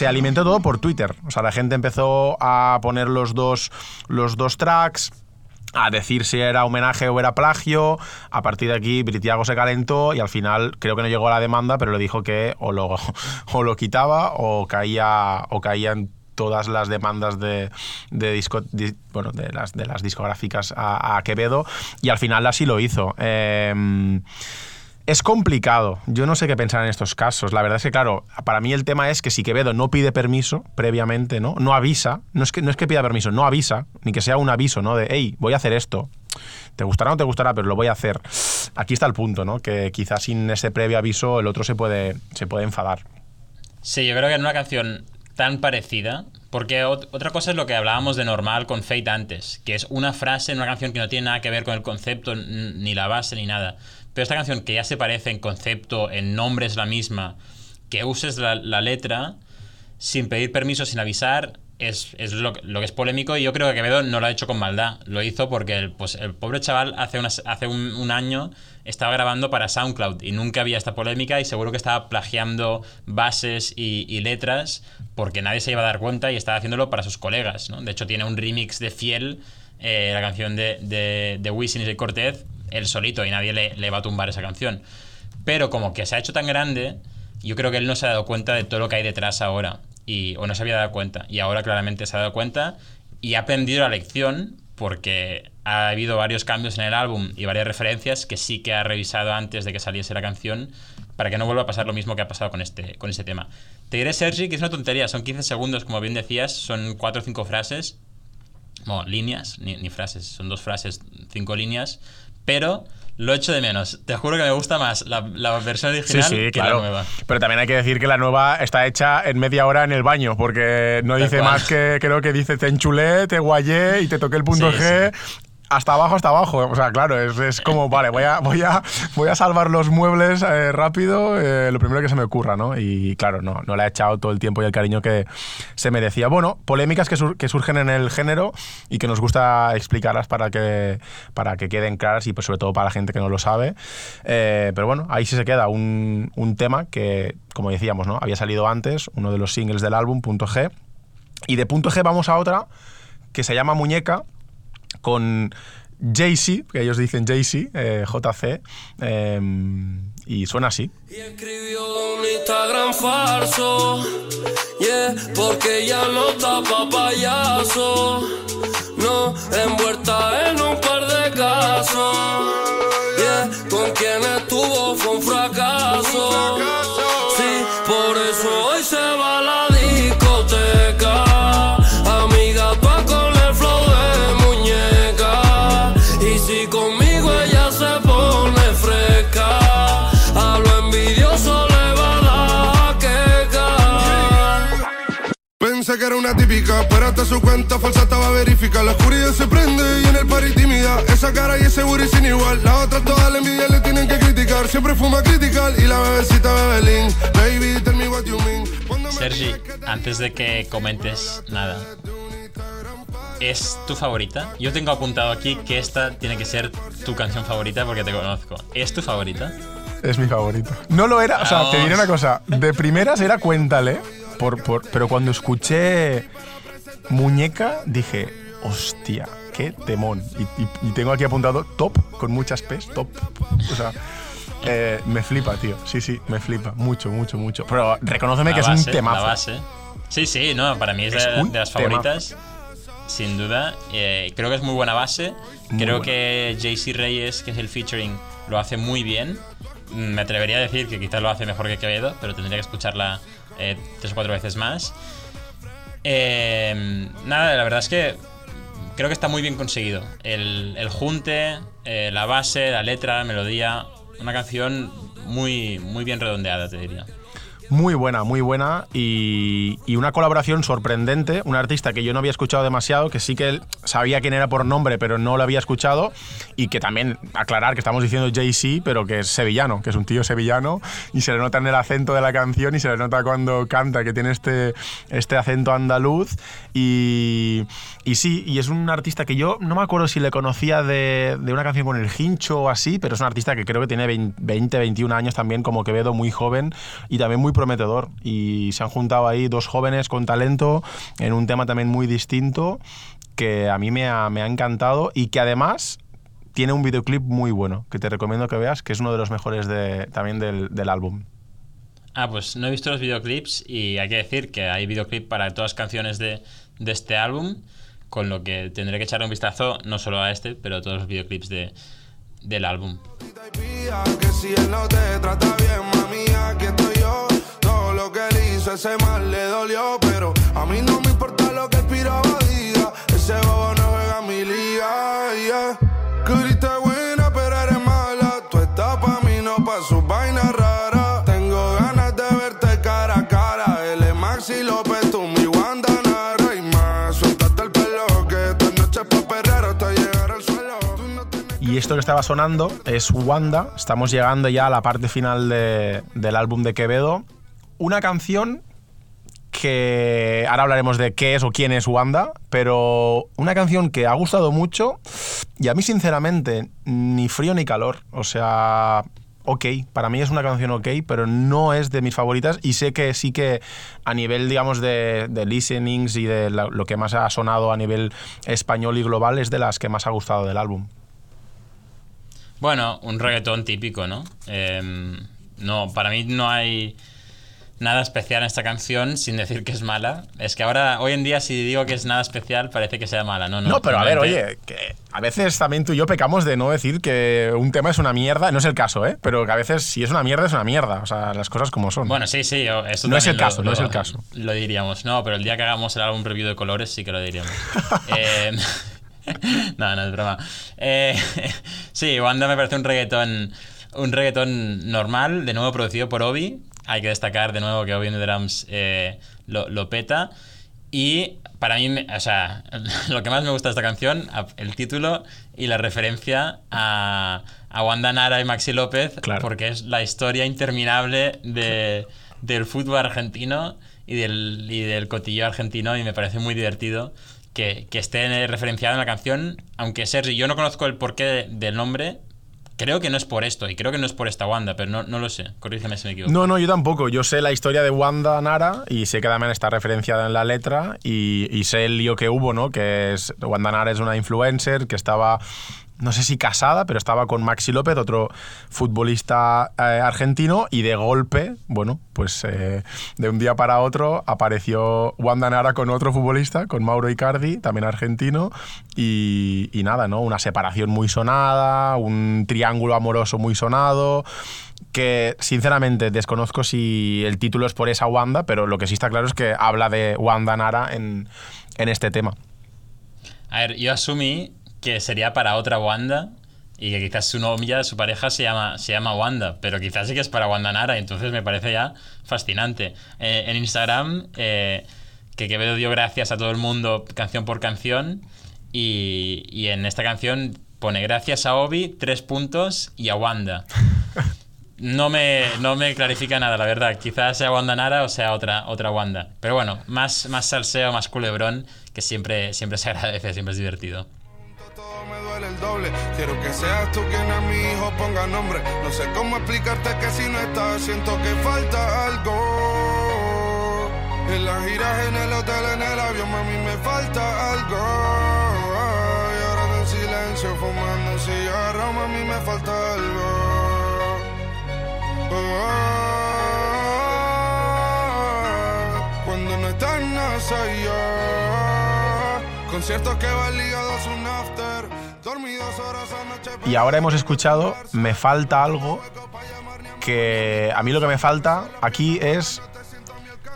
Se alimentó todo por Twitter. O sea, la gente empezó a poner los dos, los dos tracks, a decir si era homenaje o era plagio. A partir de aquí, Britiago se calentó y al final creo que no llegó a la demanda, pero le dijo que o lo, o lo quitaba o caía, o caían todas las demandas de, de, disco- di- bueno, de, las, de las discográficas a, a Quevedo y al final así lo hizo. Em, es complicado. Yo no sé qué pensar en estos casos. La verdad es que, claro, para mí el tema es que si Quevedo no pide permiso previamente, ¿no? No avisa. No es que, no es que pida permiso, no avisa. Ni que sea un aviso, ¿no? De, hey, voy a hacer esto. Te gustará o no te gustará, pero lo voy a hacer. Aquí está el punto, ¿no? Que quizás sin ese previo aviso el otro se puede, se puede enfadar. Sí, yo creo que en una canción tan parecida, porque ot- otra cosa es lo que hablábamos de normal con Fate antes, que es una frase en una canción que no tiene nada que ver con el concepto, ni la base, ni nada. Pero esta canción que ya se parece en concepto, en nombre es la misma, que uses la, la letra sin pedir permiso, sin avisar, es, es lo, lo que es polémico y yo creo que Quevedo no lo ha hecho con maldad. Lo hizo porque el, pues, el pobre chaval hace, hace un, un año estaba grabando para SoundCloud y nunca había esta polémica y seguro que estaba plagiando bases y, y letras porque nadie se iba a dar cuenta y estaba haciéndolo para sus colegas. ¿no? De hecho, tiene un remix de Fiel, eh, la canción de, de, de Wisin y Cortez, él solito y nadie le, va a tumbar esa canción. Pero como que se ha hecho tan grande, yo creo que él no se ha dado cuenta de todo lo que hay detrás ahora. Y, o no se había dado cuenta. Y ahora claramente se ha dado cuenta y ha aprendido la lección porque ha habido varios cambios en el álbum y varias referencias que sí que ha revisado antes de que saliese la canción para que no vuelva a pasar lo mismo que ha pasado con este, con este tema. Te diré, Sergi, que es una tontería. Son 15 segundos, como bien decías, son 4 o 5 frases bueno, líneas, ni, ni frases, son dos frases, cinco líneas, pero lo echo de menos. Te juro que me gusta más la, la versión original Sí, sí, que claro. la nueva. Pero también hay que decir que la nueva está hecha en media hora en el baño, porque no Tal dice cual. más que creo que dice te enchulé, te guayé y te toqué el punto Sí, G. Hasta abajo, hasta abajo. O sea, claro, es, es como, vale, voy a, voy, a, voy a salvar los muebles eh, rápido, eh, lo primero que se me ocurra, ¿no? Y claro, no, no le ha echado todo el tiempo y el cariño que se merecía. Bueno, polémicas que, sur- que surgen en el género y que nos gusta explicarlas para que, para que queden claras y pues sobre todo para la gente que no lo sabe. Eh, pero bueno, ahí sí se queda un, un tema que, como decíamos, ¿no? Había salido antes, uno de los singles del álbum, Punto G. Y de Punto G vamos a otra que se llama Muñeca, con Jay-Z, que ellos dicen Jay-Z, eh, JC, eh, y suena así. Y escribió un Instagram falso, yeah, porque ya no está pa' payaso, no, envuelta en un par de casos, yeah, con quien estuvo fue que era una típica, pero hasta su cuenta falsa estaba verificada. La oscuridad se prende y en el party tímida. Esa cara y ese booty sin igual. Las otras todas la envidia le tienen que criticar. Siempre fuma critical y la bebecita bebelín. Baby, tell me what you mean. Sergi, antes de que comentes nada, ¿es tu favorita? Yo tengo apuntado aquí que esta tiene que ser tu canción favorita porque te conozco. ¿Es tu favorita? Es mi favorito. No lo era, o sea, te diré Vamos. una cosa, de primeras era Cuéntale, por, por- pero cuando escuché Muñeca dije, hostia, qué temón. Y, y- y tengo aquí apuntado top, con muchas P's, top. O sea, eh, me flipa, tío. Sí, sí, me flipa. Mucho, mucho, mucho. Pero reconóceme La que es un temazo. La base. Sí, sí, no, para mí es, Es de, las temazo. favoritas. Sin duda. Eh, creo que es muy buena base. Muy creo buena. que JC Reyes, que es el featuring, lo hace muy bien. Mm, Me atrevería a decir que quizás lo hace mejor que Quevedo, pero tendría que escucharla eh, tres o cuatro veces más. Eh, nada, la verdad es que creo que está muy bien conseguido. El, junte, eh, la base, la letra, la melodía. Una canción muy, muy bien redondeada, te diría. Muy buena, muy buena y, una colaboración sorprendente. Un artista que yo no había escuchado demasiado, que sí que sabía quién era por nombre, pero no lo había escuchado. Y que también, aclarar que estamos diciendo Jay-Z, pero que es sevillano, que es un tío sevillano y se le nota en el acento de la canción y se le nota cuando canta que tiene este, este acento andaluz. Y, y sí, y es un artista que yo no me acuerdo si le conocía de, de una canción con el hincho o así, pero es un artista que creo que tiene 20, 21 años también, como Quevedo, muy joven y también muy prometedor. Y se han juntado ahí dos jóvenes con talento en un tema también muy distinto que a mí me ha, me ha encantado y que además tiene un videoclip muy bueno, que te recomiendo que veas, que es uno de los mejores de, también del, del álbum. Ah, pues no he visto los videoclips y hay que decir que hay videoclip para todas las canciones de, de este álbum, con lo que tendré que echarle un vistazo no solo a este, pero a todos los videoclips de, del álbum. que si él no te trata bien, mami, aquí estoy hizo, ese mal le dolió, pero a mí no me importa lo que el piraba diga. Ese bobo no juega en mi liga, yeah. Que ahorita buena, pero eres mala. Tú estás pa' mí, no pa' sus vainas raras. Tengo ganas de verte cara a cara. Él es Maxi López, tú mi Wanda Nara y más. Suéltate el pelo, que esta noche es pa' perrear hasta llegar al suelo. No Y esto que estaba sonando es Wanda. Estamos llegando ya a la parte final de- del álbum de Quevedo. Una canción que ahora hablaremos de qué es o quién es Wanda, pero una canción que ha gustado mucho y a mí sinceramente ni frío ni calor. O sea, ok, para mí es una canción ok, pero no es de mis favoritas y sé que sí que a nivel, digamos, de, de listenings y de lo que más ha sonado a nivel español y global es de las que más ha gustado del álbum. Bueno, un reggaetón típico, ¿no? Em, no, para mí no hay nada especial en esta canción, sin decir que es mala. Es que ahora, hoy en día, si digo que es nada especial, parece que sea mala. No, no. No, pero a ver, oye, que a veces también tú y yo pecamos de no decir que un tema es una mierda. No es el caso, ¿eh? Pero que a veces si es una mierda, es una mierda. O sea, las cosas como son. Bueno, sí, sí, esto No es el lo- caso, no lo- es el caso. Lo diríamos, no, pero el día que hagamos el álbum review de colores sí que lo diríamos. Eh, no, no es broma. Eh, sí, Wanda me parece un reggaetón, un reggaetón normal, de nuevo producido por Obi. Hay que destacar de nuevo que Obi Drums eh, lo, lo peta. Y para mí, o sea, lo que más me gusta de esta canción, el título y la referencia a, a Wanda Nara y Maxi López, Claro. porque es la historia interminable de, del fútbol argentino y del, y del cotillo argentino y me parece muy divertido que, que esté referenciado en la canción, aunque Sergi, yo no conozco el porqué de- del nombre, creo que no es por esto y creo que no es por esta Wanda, pero no, no lo sé, corrígeme si me equivoco. No, no, yo tampoco. Yo sé la historia de Wanda Nara y sé que también está referenciada en la letra y, sé el lío que hubo, ¿no? Que es Wanda Nara es una influencer que estaba, no sé si casada, pero estaba con Maxi López, otro futbolista eh, argentino y de golpe, bueno, pues eh, de un día para otro apareció Wanda Nara con otro futbolista, con Mauro Icardi, también argentino y, y nada, ¿no? Una separación muy sonada, un triángulo amoroso muy sonado que sinceramente desconozco si el título es por esa Wanda, pero lo que sí está claro es que habla de Wanda Nara en, en este tema. A ver, yo asumí que sería para otra Wanda y que quizás su novia, su pareja se llama, se llama Wanda, pero quizás sí que es para Wanda Nara, entonces me parece ya fascinante. Eh, en Instagram, eh, que Quevedo dio gracias a todo el mundo canción por canción, y, y en esta canción pone gracias a Obi, tres puntos, y a Wanda. No me, no me clarifica nada, la verdad. Quizás sea Wanda Nara o sea otra, otra Wanda. Pero bueno, más, más salseo, más culebrón, que siempre, siempre se agradece, siempre es divertido. Duele el doble. Quiero que seas tú quien a mi hijo ponga nombre. No sé cómo explicarte que si no estás, siento que falta algo. En las giras, en el hotel, en el avión, mami, me falta algo. Y ahora en silencio, fumando un cigarro, mami, me falta algo. Cuando no estás, no soy yo. Conciertos que van ligados a un after. Y ahora hemos escuchado Me falta algo, que a mí lo que me falta aquí es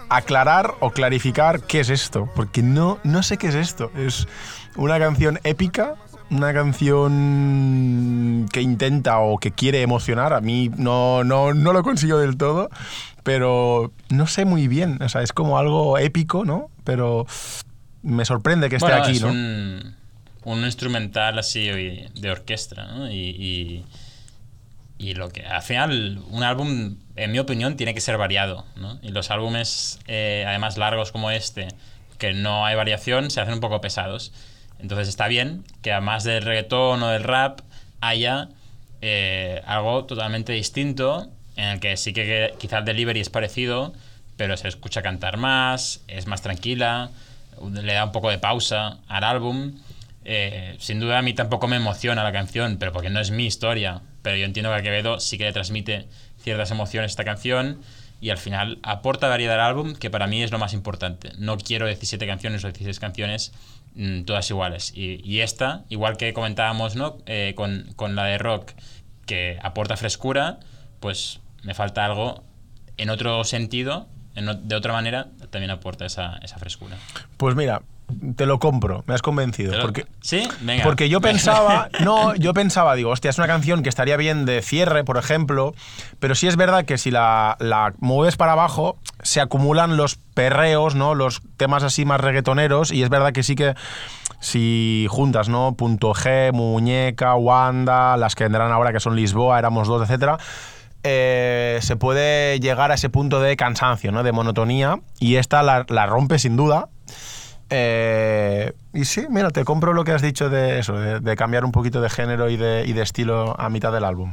aclarar o clarificar qué es esto, porque no, no sé qué es esto. Es una canción épica, una canción que intenta o que quiere emocionar. A mí no, no, no lo consigo del todo, pero no sé muy bien. O sea, es como algo épico, ¿no? Pero me sorprende que esté Bueno, aquí, es ¿no? un, un instrumental así de orquesta, ¿no? Y, y, y lo que al final un álbum, en mi opinión, tiene que ser variado, ¿no? Y los álbumes, eh, además largos como este, que no hay variación, se hacen un poco pesados. Entonces está bien que además del reggaetón o del rap haya eh, algo totalmente distinto en el que sí que quizás el delivery es parecido, pero se escucha cantar más, es más tranquila, le da un poco de pausa al álbum. Eh, sin duda a mí tampoco me emociona la canción, pero porque no es mi historia. Pero yo entiendo que a Quevedo sí que le transmite ciertas emociones esta canción y al final aporta variedad al álbum, que para mí es lo más importante. No quiero 17 canciones o 16 canciones mm, todas iguales. Y, esta, igual que comentábamos ¿no? Eh, con, con la de rock, que aporta frescura, pues me falta algo en otro sentido, en de otra manera, también aporta esa, esa frescura. Pues mira, te lo compro, me has convencido. Porque, ¿Sí? Venga. porque yo pensaba, no, yo pensaba, digo, hostia, es una canción que estaría bien de cierre, por ejemplo, pero sí es verdad que si la, la mueves para abajo, se acumulan los perreos, ¿no? Los temas así más reggaetoneros, y es verdad que sí que si juntas, ¿no? Punto G, Muñeca, Wanda, las que vendrán ahora que son Lisboa, éramos dos, etcétera. eh, se puede llegar a ese punto de cansancio, ¿no? de monotonía, y esta la, la rompe sin duda, eh, y sí, mira, te compro lo que has dicho de eso, de, de cambiar un poquito de género y de, y de estilo a mitad del álbum.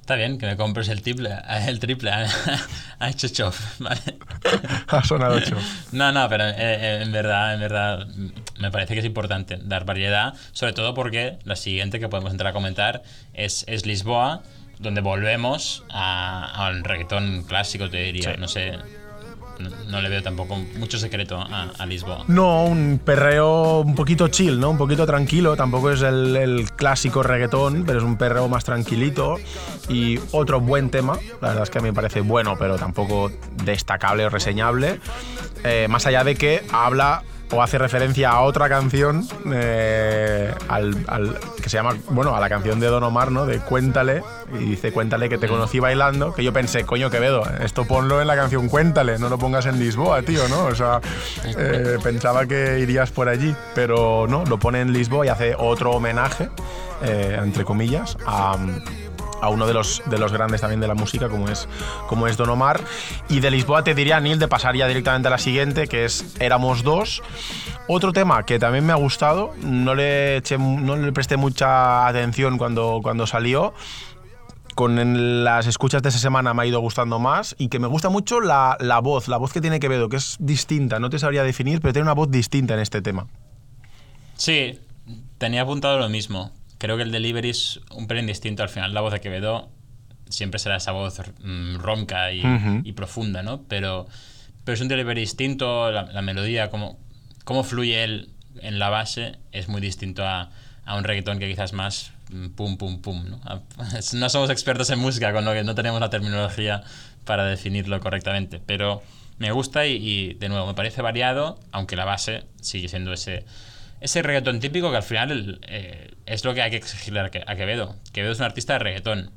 Está bien que me compres el triple. El triple. Ha hecho chop. ¿vale? ha sonado ocho. No, no, pero eh, eh, en verdad, en verdad, me parece que es importante dar variedad, sobre todo porque la siguiente que podemos entrar a comentar es, es Lisboa, donde volvemos a- al reggaetón clásico, te diría. Sí. No sé, no, le veo tampoco mucho secreto a, Lisboa. No, un perreo un poquito chill, ¿no? Un poquito tranquilo. Tampoco es el, el clásico reggaetón, pero es un perreo más tranquilito. Y otro buen tema. La verdad es que a mí me parece bueno, pero tampoco destacable o reseñable. Eh, más allá de que habla o hace referencia a otra canción eh, al, al- que se llama, bueno, a la canción de Don Omar, ¿no? De Cuéntale, y dice Cuéntale que te conocí bailando, que yo pensé, coño Quevedo, esto ponlo en la canción Cuéntale, no lo pongas en Lisboa, tío, ¿no? O sea, eh, pensaba que irías por allí, pero no, lo pone en Lisboa y hace otro homenaje, eh, entre comillas, a a uno de los, de los grandes también de la música como es, como es Don Omar. Y de Lisboa te diría, Neil, de pasar ya directamente a la siguiente, que es Éramos dos. Otro tema que también me ha gustado, no le, eché- no le presté mucha atención cuando, cuando salió. Con las escuchas de esa semana me ha ido gustando más y que me gusta mucho la, la voz, la voz que tiene Quevedo, que es distinta, no te sabría definir, pero tiene una voz distinta en este tema. Sí, tenía apuntado lo mismo. Creo que el delivery es un pelín distinto. Al final, la voz de Quevedo siempre será esa voz mm, ronca y, Ujú. y profunda, ¿no? Pero, pero es un delivery distinto, la, la melodía, cómo, cómo fluye él en la base, es muy distinto a, a un reggaetón que quizás más mm, pum, pum, pum, ¿no? No somos expertos en música, con lo que no tenemos la terminología para definirlo correctamente, pero me gusta y, y, de nuevo, me parece variado, aunque la base sigue siendo ese, ese reggaetón típico que al final eh, es lo que hay que exigirle a Que- a Quevedo. Quevedo es un artista de reggaetón.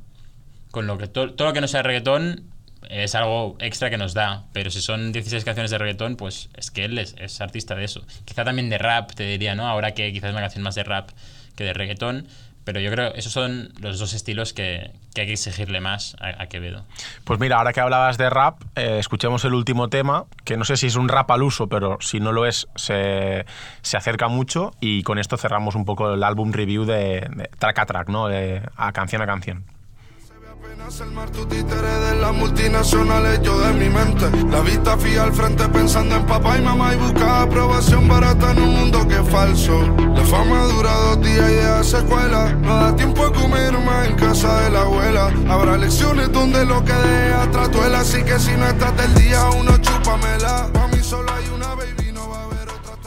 Con lo que to- todo lo que no sea reggaetón es algo extra que nos da. Pero si son 16 canciones de reggaetón, pues es que él es, es artista de eso. Quizá también de rap, te diría, ¿no? Ahora que quizás es una canción más de rap que de reggaetón. Pero yo creo que esos son los dos estilos que, que hay que exigirle más a, a Quevedo. Pues mira, ahora que hablabas de rap, eh, escuchemos el último tema, que no sé si es un rap al uso, pero si no lo es, se, se acerca mucho. Y con esto cerramos un poco el álbum review de, de track a track, ¿no? De, a canción a canción. Apenas el mar, tu títere de las multinacionales, yo de mi mente. La vista fija al frente pensando en papá y mamá y buscar aprobación barata en un mundo que es falso. La fama dura dos días y deja secuela. No da tiempo a comer más en casa de la abuela. Habrá lecciones donde lo que deja atrás duela. Así que si no estás del día, uno chúpamela. Pa' mí solo hay una baby,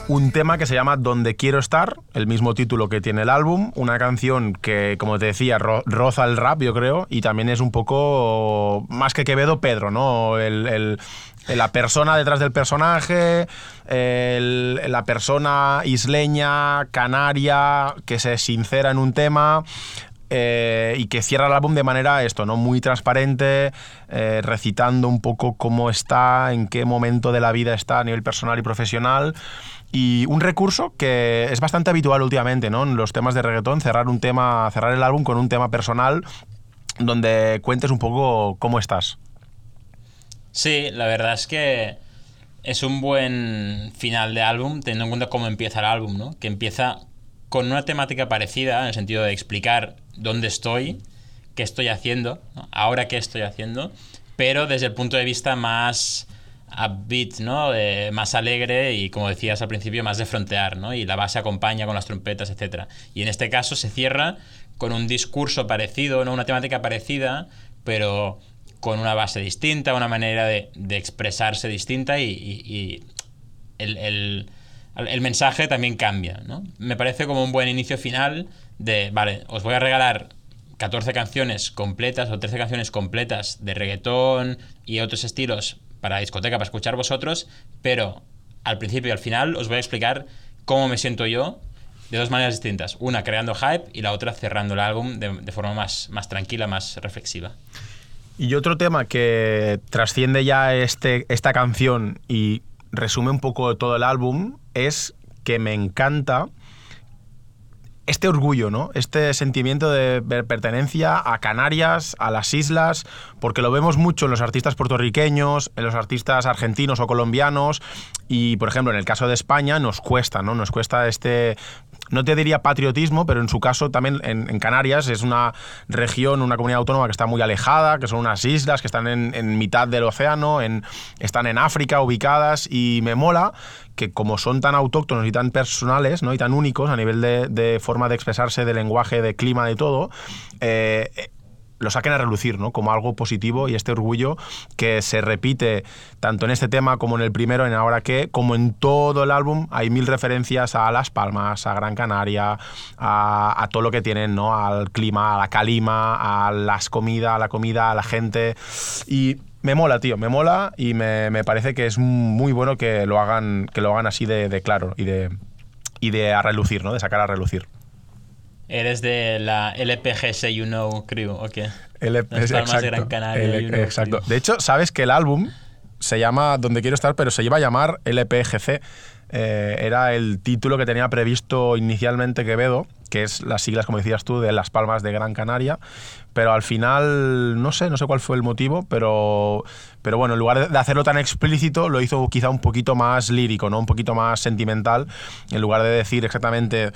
Un tema que se llama Donde quiero estar, el mismo título que tiene el álbum, una canción que, como te decía, ro- roza el rap, yo creo, y también es un poco más que Quevedo, Pedro, ¿no? El, el- la persona detrás del personaje, el- la persona isleña, canaria, que se sincera en un tema. eh, y que cierra el álbum de manera esto, ¿no? Muy transparente, eh, recitando un poco cómo está, en qué momento de la vida está a nivel personal y profesional. Y un recurso que es bastante habitual últimamente, ¿no? En los temas de reggaetón, cerrar un tema, cerrar el álbum con un tema personal donde cuentes un poco cómo estás. Sí, la verdad es que es un buen final de álbum, teniendo en cuenta cómo empieza el álbum, ¿no? Que empieza con una temática parecida, en el sentido de explicar dónde estoy, qué estoy haciendo, ahora qué estoy haciendo, pero desde el punto de vista más upbeat, ¿no? Eh, más alegre y, como decías al principio, más de frontear, ¿no? Y la base acompaña con las trompetas, etc. Y en este caso se cierra con un discurso parecido, ¿no? Una temática parecida, pero con una base distinta, una manera de, de expresarse distinta y, el- el mensaje también cambia, ¿no? Me parece como un buen inicio final de, vale, os voy a regalar 14 canciones completas o 13 canciones completas de reggaetón y otros estilos para discoteca, para escuchar vosotros, pero al principio y al final os voy a explicar cómo me siento yo de dos maneras distintas. Una creando hype y la otra cerrando el álbum de, forma más, más tranquila, más reflexiva. Y otro tema que trasciende ya este, esta canción y resume un poco todo el álbum es que me encanta este orgullo, ¿no? Este sentimiento de per- pertenencia a Canarias, a las islas, porque lo vemos mucho en los artistas puertorriqueños, en los artistas argentinos o colombianos, y por ejemplo en el caso de España nos cuesta, ¿no? Nos cuesta este, no te diría patriotismo, pero en su caso también en, Canarias es una región, una comunidad autónoma que está muy alejada, que son unas islas que están en, mitad del océano, están en África ubicadas, y me mola que como son tan autóctonos y tan personales ¿no? y tan únicos a nivel de, forma de expresarse, de lenguaje, de clima, de todo, eh, eh, lo saquen a relucir ¿no? como algo positivo y este orgullo que se repite tanto en este tema como en el primero, en Ahora qué, como en todo el álbum. Hay mil referencias a Las Palmas, a Gran Canaria, a, a todo lo que tienen, ¿no? al clima, a la calima, a las comidas, a la comida, a la gente. Y me mola, tío, me mola y me, me parece que es muy bueno que lo hagan, que lo hagan así de, de claro y de, y de a relucir, ¿no? De sacar a relucir. ¿Eres de la LPGS You Know Crew o qué? Las Palmas de Gran Canaria, el- you know, exacto. crew. De hecho, sabes que el álbum se llama Donde quiero estar, pero se iba a llamar LPGC. Eh, era el título que tenía previsto inicialmente Quevedo, que es las siglas, como decías tú, de Las Palmas de Gran Canaria. Pero al final, no sé, no sé cuál fue el motivo, pero, pero bueno, en lugar de- hacerlo tan explícito, lo hizo quizá un poquito más lírico, ¿no? Un poquito más sentimental, en lugar de decir exactamente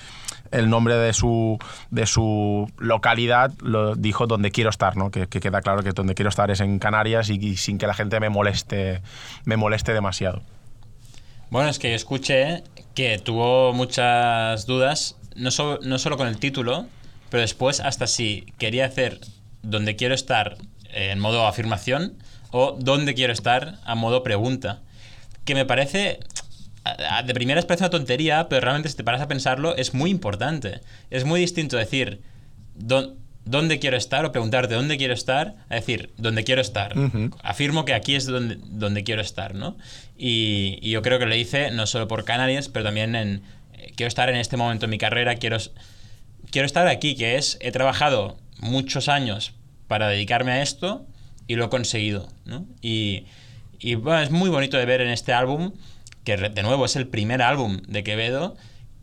el nombre de su, de su localidad, lo dijo donde quiero estar, ¿no? Que, que queda claro que donde quiero estar es en Canarias y, y sin que la gente me moleste, me moleste demasiado. Bueno, es que escuché que tuvo muchas dudas, no, so- no solo con el título, pero después hasta si quería hacer donde quiero estar eh, en modo afirmación o donde quiero estar a modo pregunta. Que me parece, de primeras parece una tontería, pero realmente si te paras a pensarlo es muy importante. Es muy distinto decir "Dó- dónde quiero estar o preguntarte dónde quiero estar a decir dónde quiero estar. Afirmo que aquí es donde, donde quiero estar, ¿no? Y, y yo creo que lo hice no solo por Canarias, pero también en... eh, Quiero estar en este momento en mi carrera, quiero, quiero estar aquí, que es, he trabajado muchos años para dedicarme a esto y lo he conseguido, ¿no? Y, y, bueno, es muy bonito de ver en este álbum, que de nuevo es el primer álbum de Quevedo,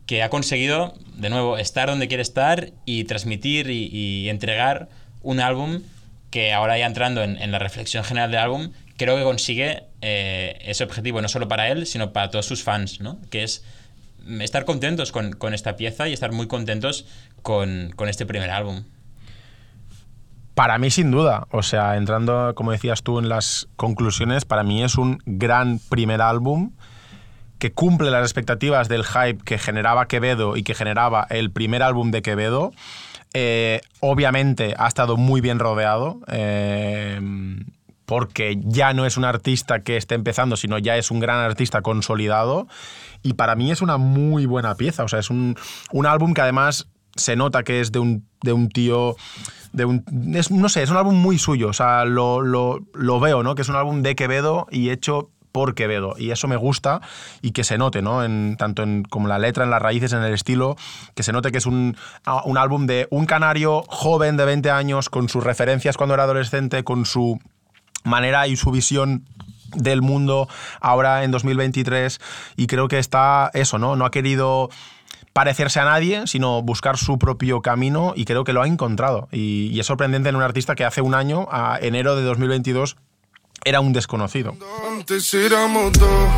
que ha conseguido, de nuevo, estar donde quiere estar y transmitir y, entregar un álbum que ahora ya entrando en, la reflexión general del álbum, creo que consigue eh, ese objetivo no solo para él, sino para todos sus fans, ¿no? Que es estar contentos con, con esta pieza y estar muy contentos con, con este primer álbum. Para mí, sin duda. O sea, entrando, como decías tú, en las conclusiones, para mí es un gran primer álbum que cumple las expectativas del hype que generaba Quevedo y que generaba el primer álbum de Quevedo. Eh, obviamente ha estado muy bien rodeado. eh, porque ya no es un artista que esté empezando, sino ya es un gran artista consolidado. Y para mí es una muy buena pieza. O sea, es un, un álbum que además se nota que es de un, de un tío. De un, no sé, es un álbum muy suyo. O sea, lo, lo, lo veo, ¿no? Que es un álbum de Quevedo y hecho por Quevedo. Y eso me gusta y que se note, ¿no? Tanto en, como la letra, en las raíces, en el estilo, que se note que es un, un álbum de un canario joven de 20 años, con sus referencias cuando era adolescente, con su manera y su visión del mundo ahora en 2023 y creo que está eso, ¿no? No ha querido parecerse a nadie, sino buscar su propio camino y creo que lo ha encontrado. Y, y es sorprendente en un artista que hace un año, a enero de 2022, era un desconocido. Antes éramos dos,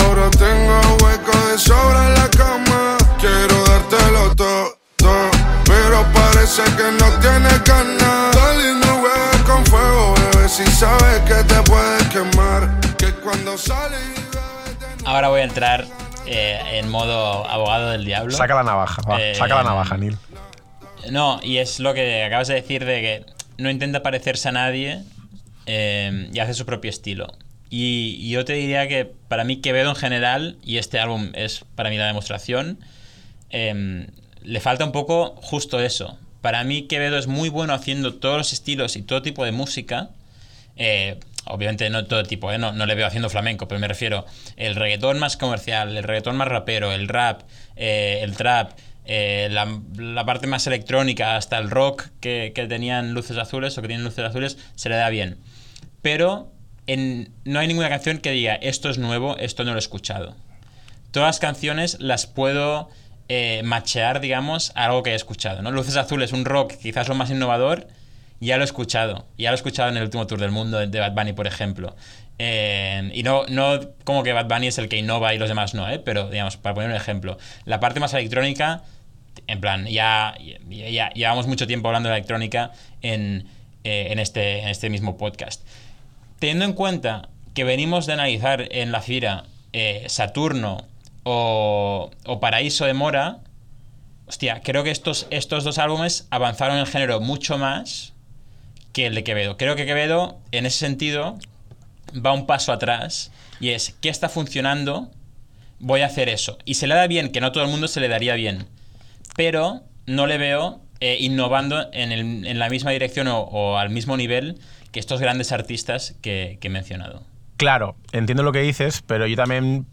ahora tengo hueco de sobra en la cama. Quiero dártelo todo, todo, pero parece que no tienes ganas. Dale, no juegues con fuego, bebé, si sabes que te puedes quemar. Que cuando sales y bebes de Ahora voy a entrar eh, en modo abogado del diablo. Saca la navaja, va, Eh, saca la navaja, Neil. No, y es lo que acabas de decir de que no intenta parecerse a nadie eh, y hace su propio estilo. Y, y yo te diría que para mí Quevedo en general, y este álbum es para mí la demostración, eh, le falta un poco justo eso. Para mí Quevedo es muy bueno haciendo todos los estilos y todo tipo de música. Eh, obviamente no todo tipo, ¿eh? no, no le veo haciendo flamenco, pero me refiero el reggaetón más comercial, el reggaetón más rapero, el rap, eh, el trap, eh, la, la parte más electrónica, hasta el rock que, que tenían luces azules o que tienen luces azules, se le da bien. Pero no hay ninguna canción que diga esto es nuevo, esto no lo he escuchado. Todas las canciones las puedo eh, machear, digamos, a algo que he escuchado. ¿no? Luces Azules, un rock quizás lo más innovador, ya lo he escuchado. Ya lo he escuchado en el último tour del mundo de, Bad Bunny, por ejemplo. Y no, no como que Bad Bunny es el que innova y los demás no, ¿eh? pero digamos, para poner un ejemplo, la parte más electrónica, en plan, ya, ya, ya llevamos mucho tiempo hablando de electrónica en, eh, en, este, en este mismo podcast teniendo en cuenta que venimos de analizar en la fira eh, Saturno o, o Paraíso de Mora, hostia, creo que estos, estos dos álbumes avanzaron el género mucho más que el de Quevedo. Creo que Quevedo, en ese sentido, va un paso atrás y es, ¿qué está funcionando? Voy a hacer eso. Y se le da bien, que no todo el mundo se le daría bien. Pero no le veo eh, innovando en, el- en la misma dirección o al mismo nivel que estos grandes artistas que, he mencionado. Claro, entiendo lo que dices, pero yo también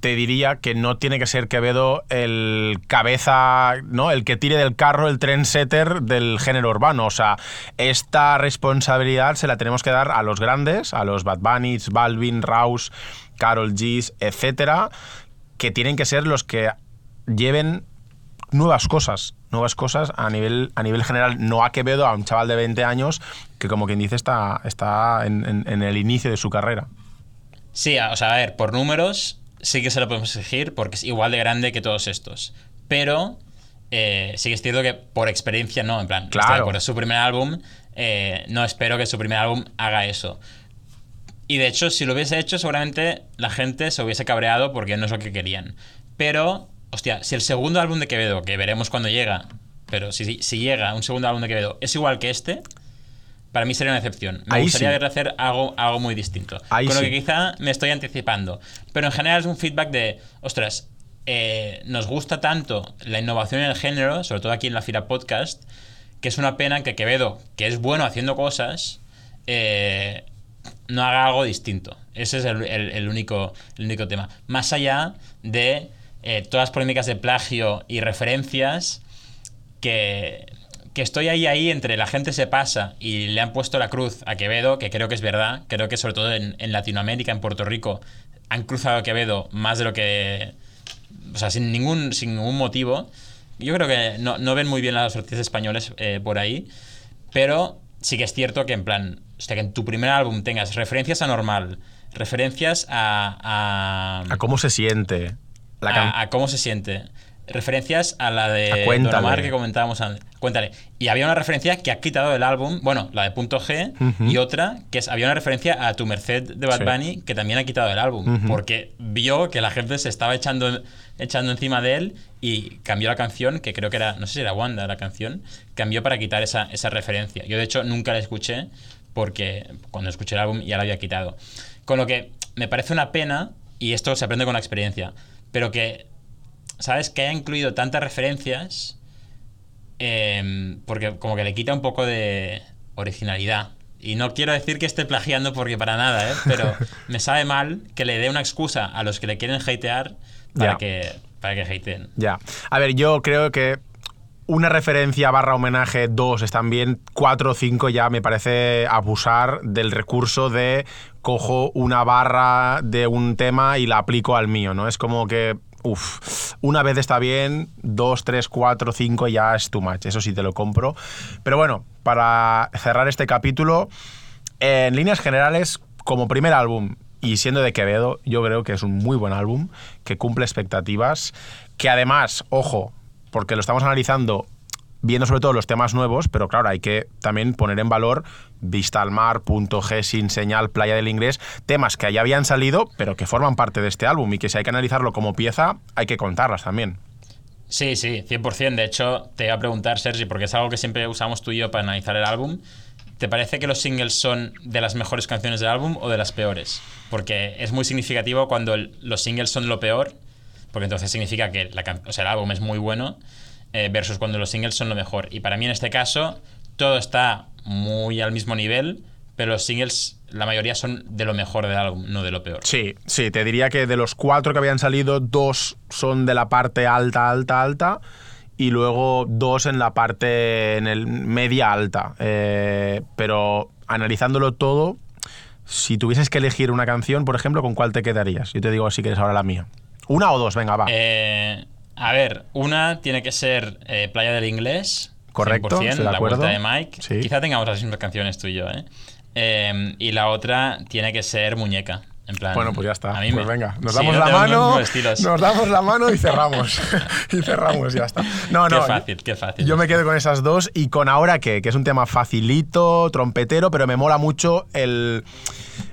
te diría que no tiene que ser Quevedo el cabeza, ¿no? El que tire del carro, el trendsetter del género urbano. O sea, esta responsabilidad se la tenemos que dar a los grandes, a los Bad Bunnies, Balvin, Rouse, Carol G's, etcétera, que tienen que ser los que lleven nuevas cosas, nuevas cosas a nivel, a nivel general, no a Quevedo, a un chaval de 20 años que como quien dice está, está en- en- en el inicio de su carrera. Sí, o sea, a ver, por números sí que se lo podemos exigir porque es igual de grande que todos estos. Pero eh, sí que es cierto que por experiencia no, en plan, estoy de Claro. acuerdo, su primer álbum, eh, no espero que su primer álbum haga eso. Y de hecho, si lo hubiese hecho, seguramente la gente se hubiese cabreado porque no es lo que querían. Pero, hostia, si el segundo álbum de Quevedo, que veremos cuando llega, pero si, si, si llega un segundo álbum de Quevedo, es igual que este, para mí sería una excepción. Me Ahí gustaría sí. verle hacer algo, algo muy distinto. Ahí Con lo sí. que quizá me estoy anticipando. Pero en general es un feedback de, ostras, eh, nos gusta tanto la innovación en el género, sobre todo aquí en la Fira Podcast, que es una pena que Quevedo, que es bueno haciendo cosas, eh, no haga algo distinto. Ese es el, el- el único, el único tema. Más allá de eh, todas las polémicas de plagio y referencias que, que estoy ahí, ahí entre la gente se pasa y le han puesto la cruz a Quevedo, que creo que es verdad. Creo que sobre todo en, en Latinoamérica, en Puerto Rico, han cruzado a Quevedo más de lo que... O sea, sin ningún, sin ningún motivo. Yo creo que no, no ven muy bien a los artistas españoles eh, por ahí. Pero sí que es cierto que en plan, o sea, que en tu primer álbum tengas referencias a Normal, referencias a... a, A cómo se siente. La can- a, a cómo se siente. Referencias a la de A Cuéntale. Don Omar que comentábamos antes. Cuéntale. Y había una referencia que ha quitado del álbum, bueno, la de punto G, y otra que es, había una referencia a Tu Merced de Bad Sí. Bunny que también ha quitado del álbum. Porque vio que la gente se estaba echando, echando encima de él y cambió la canción, que creo que era, no sé si era Wanda la canción, cambió para quitar esa, esa referencia. Yo de hecho nunca la escuché porque cuando escuché el álbum ya la había quitado. Con lo que me parece una pena, y esto se aprende con la experiencia, pero que, ¿sabes? Que haya incluido tantas referencias, eh, porque como que le quita un poco de originalidad. Y no quiero decir que esté plagiando porque para nada, ¿eh? Pero me sabe mal que le dé una excusa a los que le quieren hatear para, que, para que hateen. Ya. A ver, yo creo que una referencia barra homenaje, dos están bien, cuatro o cinco ya me parece abusar del recurso de cojo una barra de un tema y la aplico al mío, ¿no? Es como que, uff, una vez está bien, dos, tres, cuatro, cinco ya es too much, eso sí te lo compro. Pero bueno, para cerrar este capítulo, en líneas generales, como primer álbum y siendo de Quevedo, yo creo que es un muy buen álbum, que cumple expectativas, que además, ojo, porque lo estamos analizando viendo sobre todo los temas nuevos, pero claro, hay que también poner en valor Vista al Mar, Punto G, Sin Señal, Playa del Inglés, temas que ya habían salido, pero que forman parte de este álbum y que si hay que analizarlo como pieza, hay que contarlas también. Sí, sí, 100%. De hecho, te iba a preguntar, Sergi, porque es algo que siempre usamos tú y yo para analizar el álbum. ¿Te parece que los singles son de las mejores canciones del álbum o de las peores? Porque es muy significativo cuando los singles son lo peor, porque entonces significa que el álbum es muy bueno, eh, versus cuando los singles son lo mejor. Y para mí en este caso, todo está muy al mismo nivel, pero los singles, la mayoría son de lo mejor del álbum, no de lo peor. Sí, sí, te diría que de los cuatro que habían salido, dos son de la parte alta, alta, alta, y luego dos en la parte en el media alta. Eh, pero analizándolo todo, si tuvieses que elegir una canción, por ejemplo, ¿con cuál te quedarías? Yo te digo si quieres ahora la mía. Una o dos, venga, va. Eh, a ver, una tiene que ser eh, Playa del Inglés. Correcto, 100%, estoy de la acuerdo. vuelta de Mike. Sí. Quizá tengamos las mismas canciones tú y yo, ¿eh? Eh, y la otra tiene que ser Muñeca. En plan, Bueno, pues ya está. a mí Pues me- venga, nos Sí, damos no la mano. Nos damos la mano y cerramos. y cerramos, ya está. No, Qué no. fácil, qué fácil. Yo me quedo con esas dos y con ahora qué, que es un tema facilito, trompetero, pero me mola mucho el,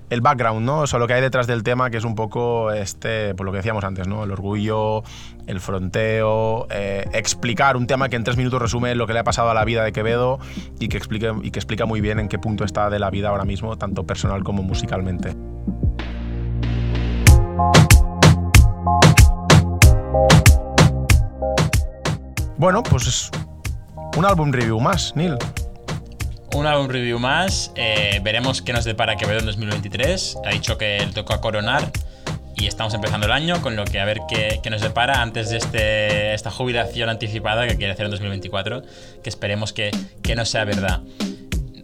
el background, ¿no? O sea, lo que hay detrás del tema, que es un poco este, pues lo que decíamos antes, ¿no? El orgullo, el fronteo, eh, explicar un tema que en tres minutos resume lo que le ha pasado a la vida de Quevedo y que, explique, y que explica muy bien en qué punto está de la vida ahora mismo, tanto personal como musicalmente. Bueno, pues un álbum review más, Neil. Un álbum review más. eh, veremos qué nos depara Quevedo en 2023. Ha dicho que le toca coronar y estamos empezando el año, con lo que a ver qué, qué nos depara antes de este, esta jubilación anticipada que quiere hacer en 2024, que esperemos que, que no sea verdad.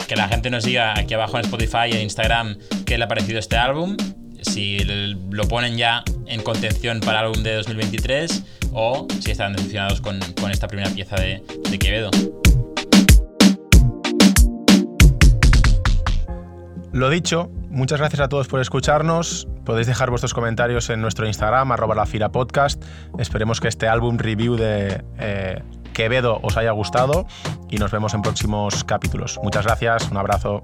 Que la gente nos diga aquí abajo en Spotify y en Instagram qué le ha parecido este álbum, si lo ponen ya en contención para el álbum de 2023 o si están decepcionados con, con esta primera pieza de, de Quevedo. Lo dicho, muchas gracias a todos por escucharnos. Podéis dejar vuestros comentarios en nuestro Instagram, arroba la podcast. Esperemos que este álbum review de eh, Quevedo os haya gustado y nos vemos en próximos capítulos. Muchas gracias, un abrazo.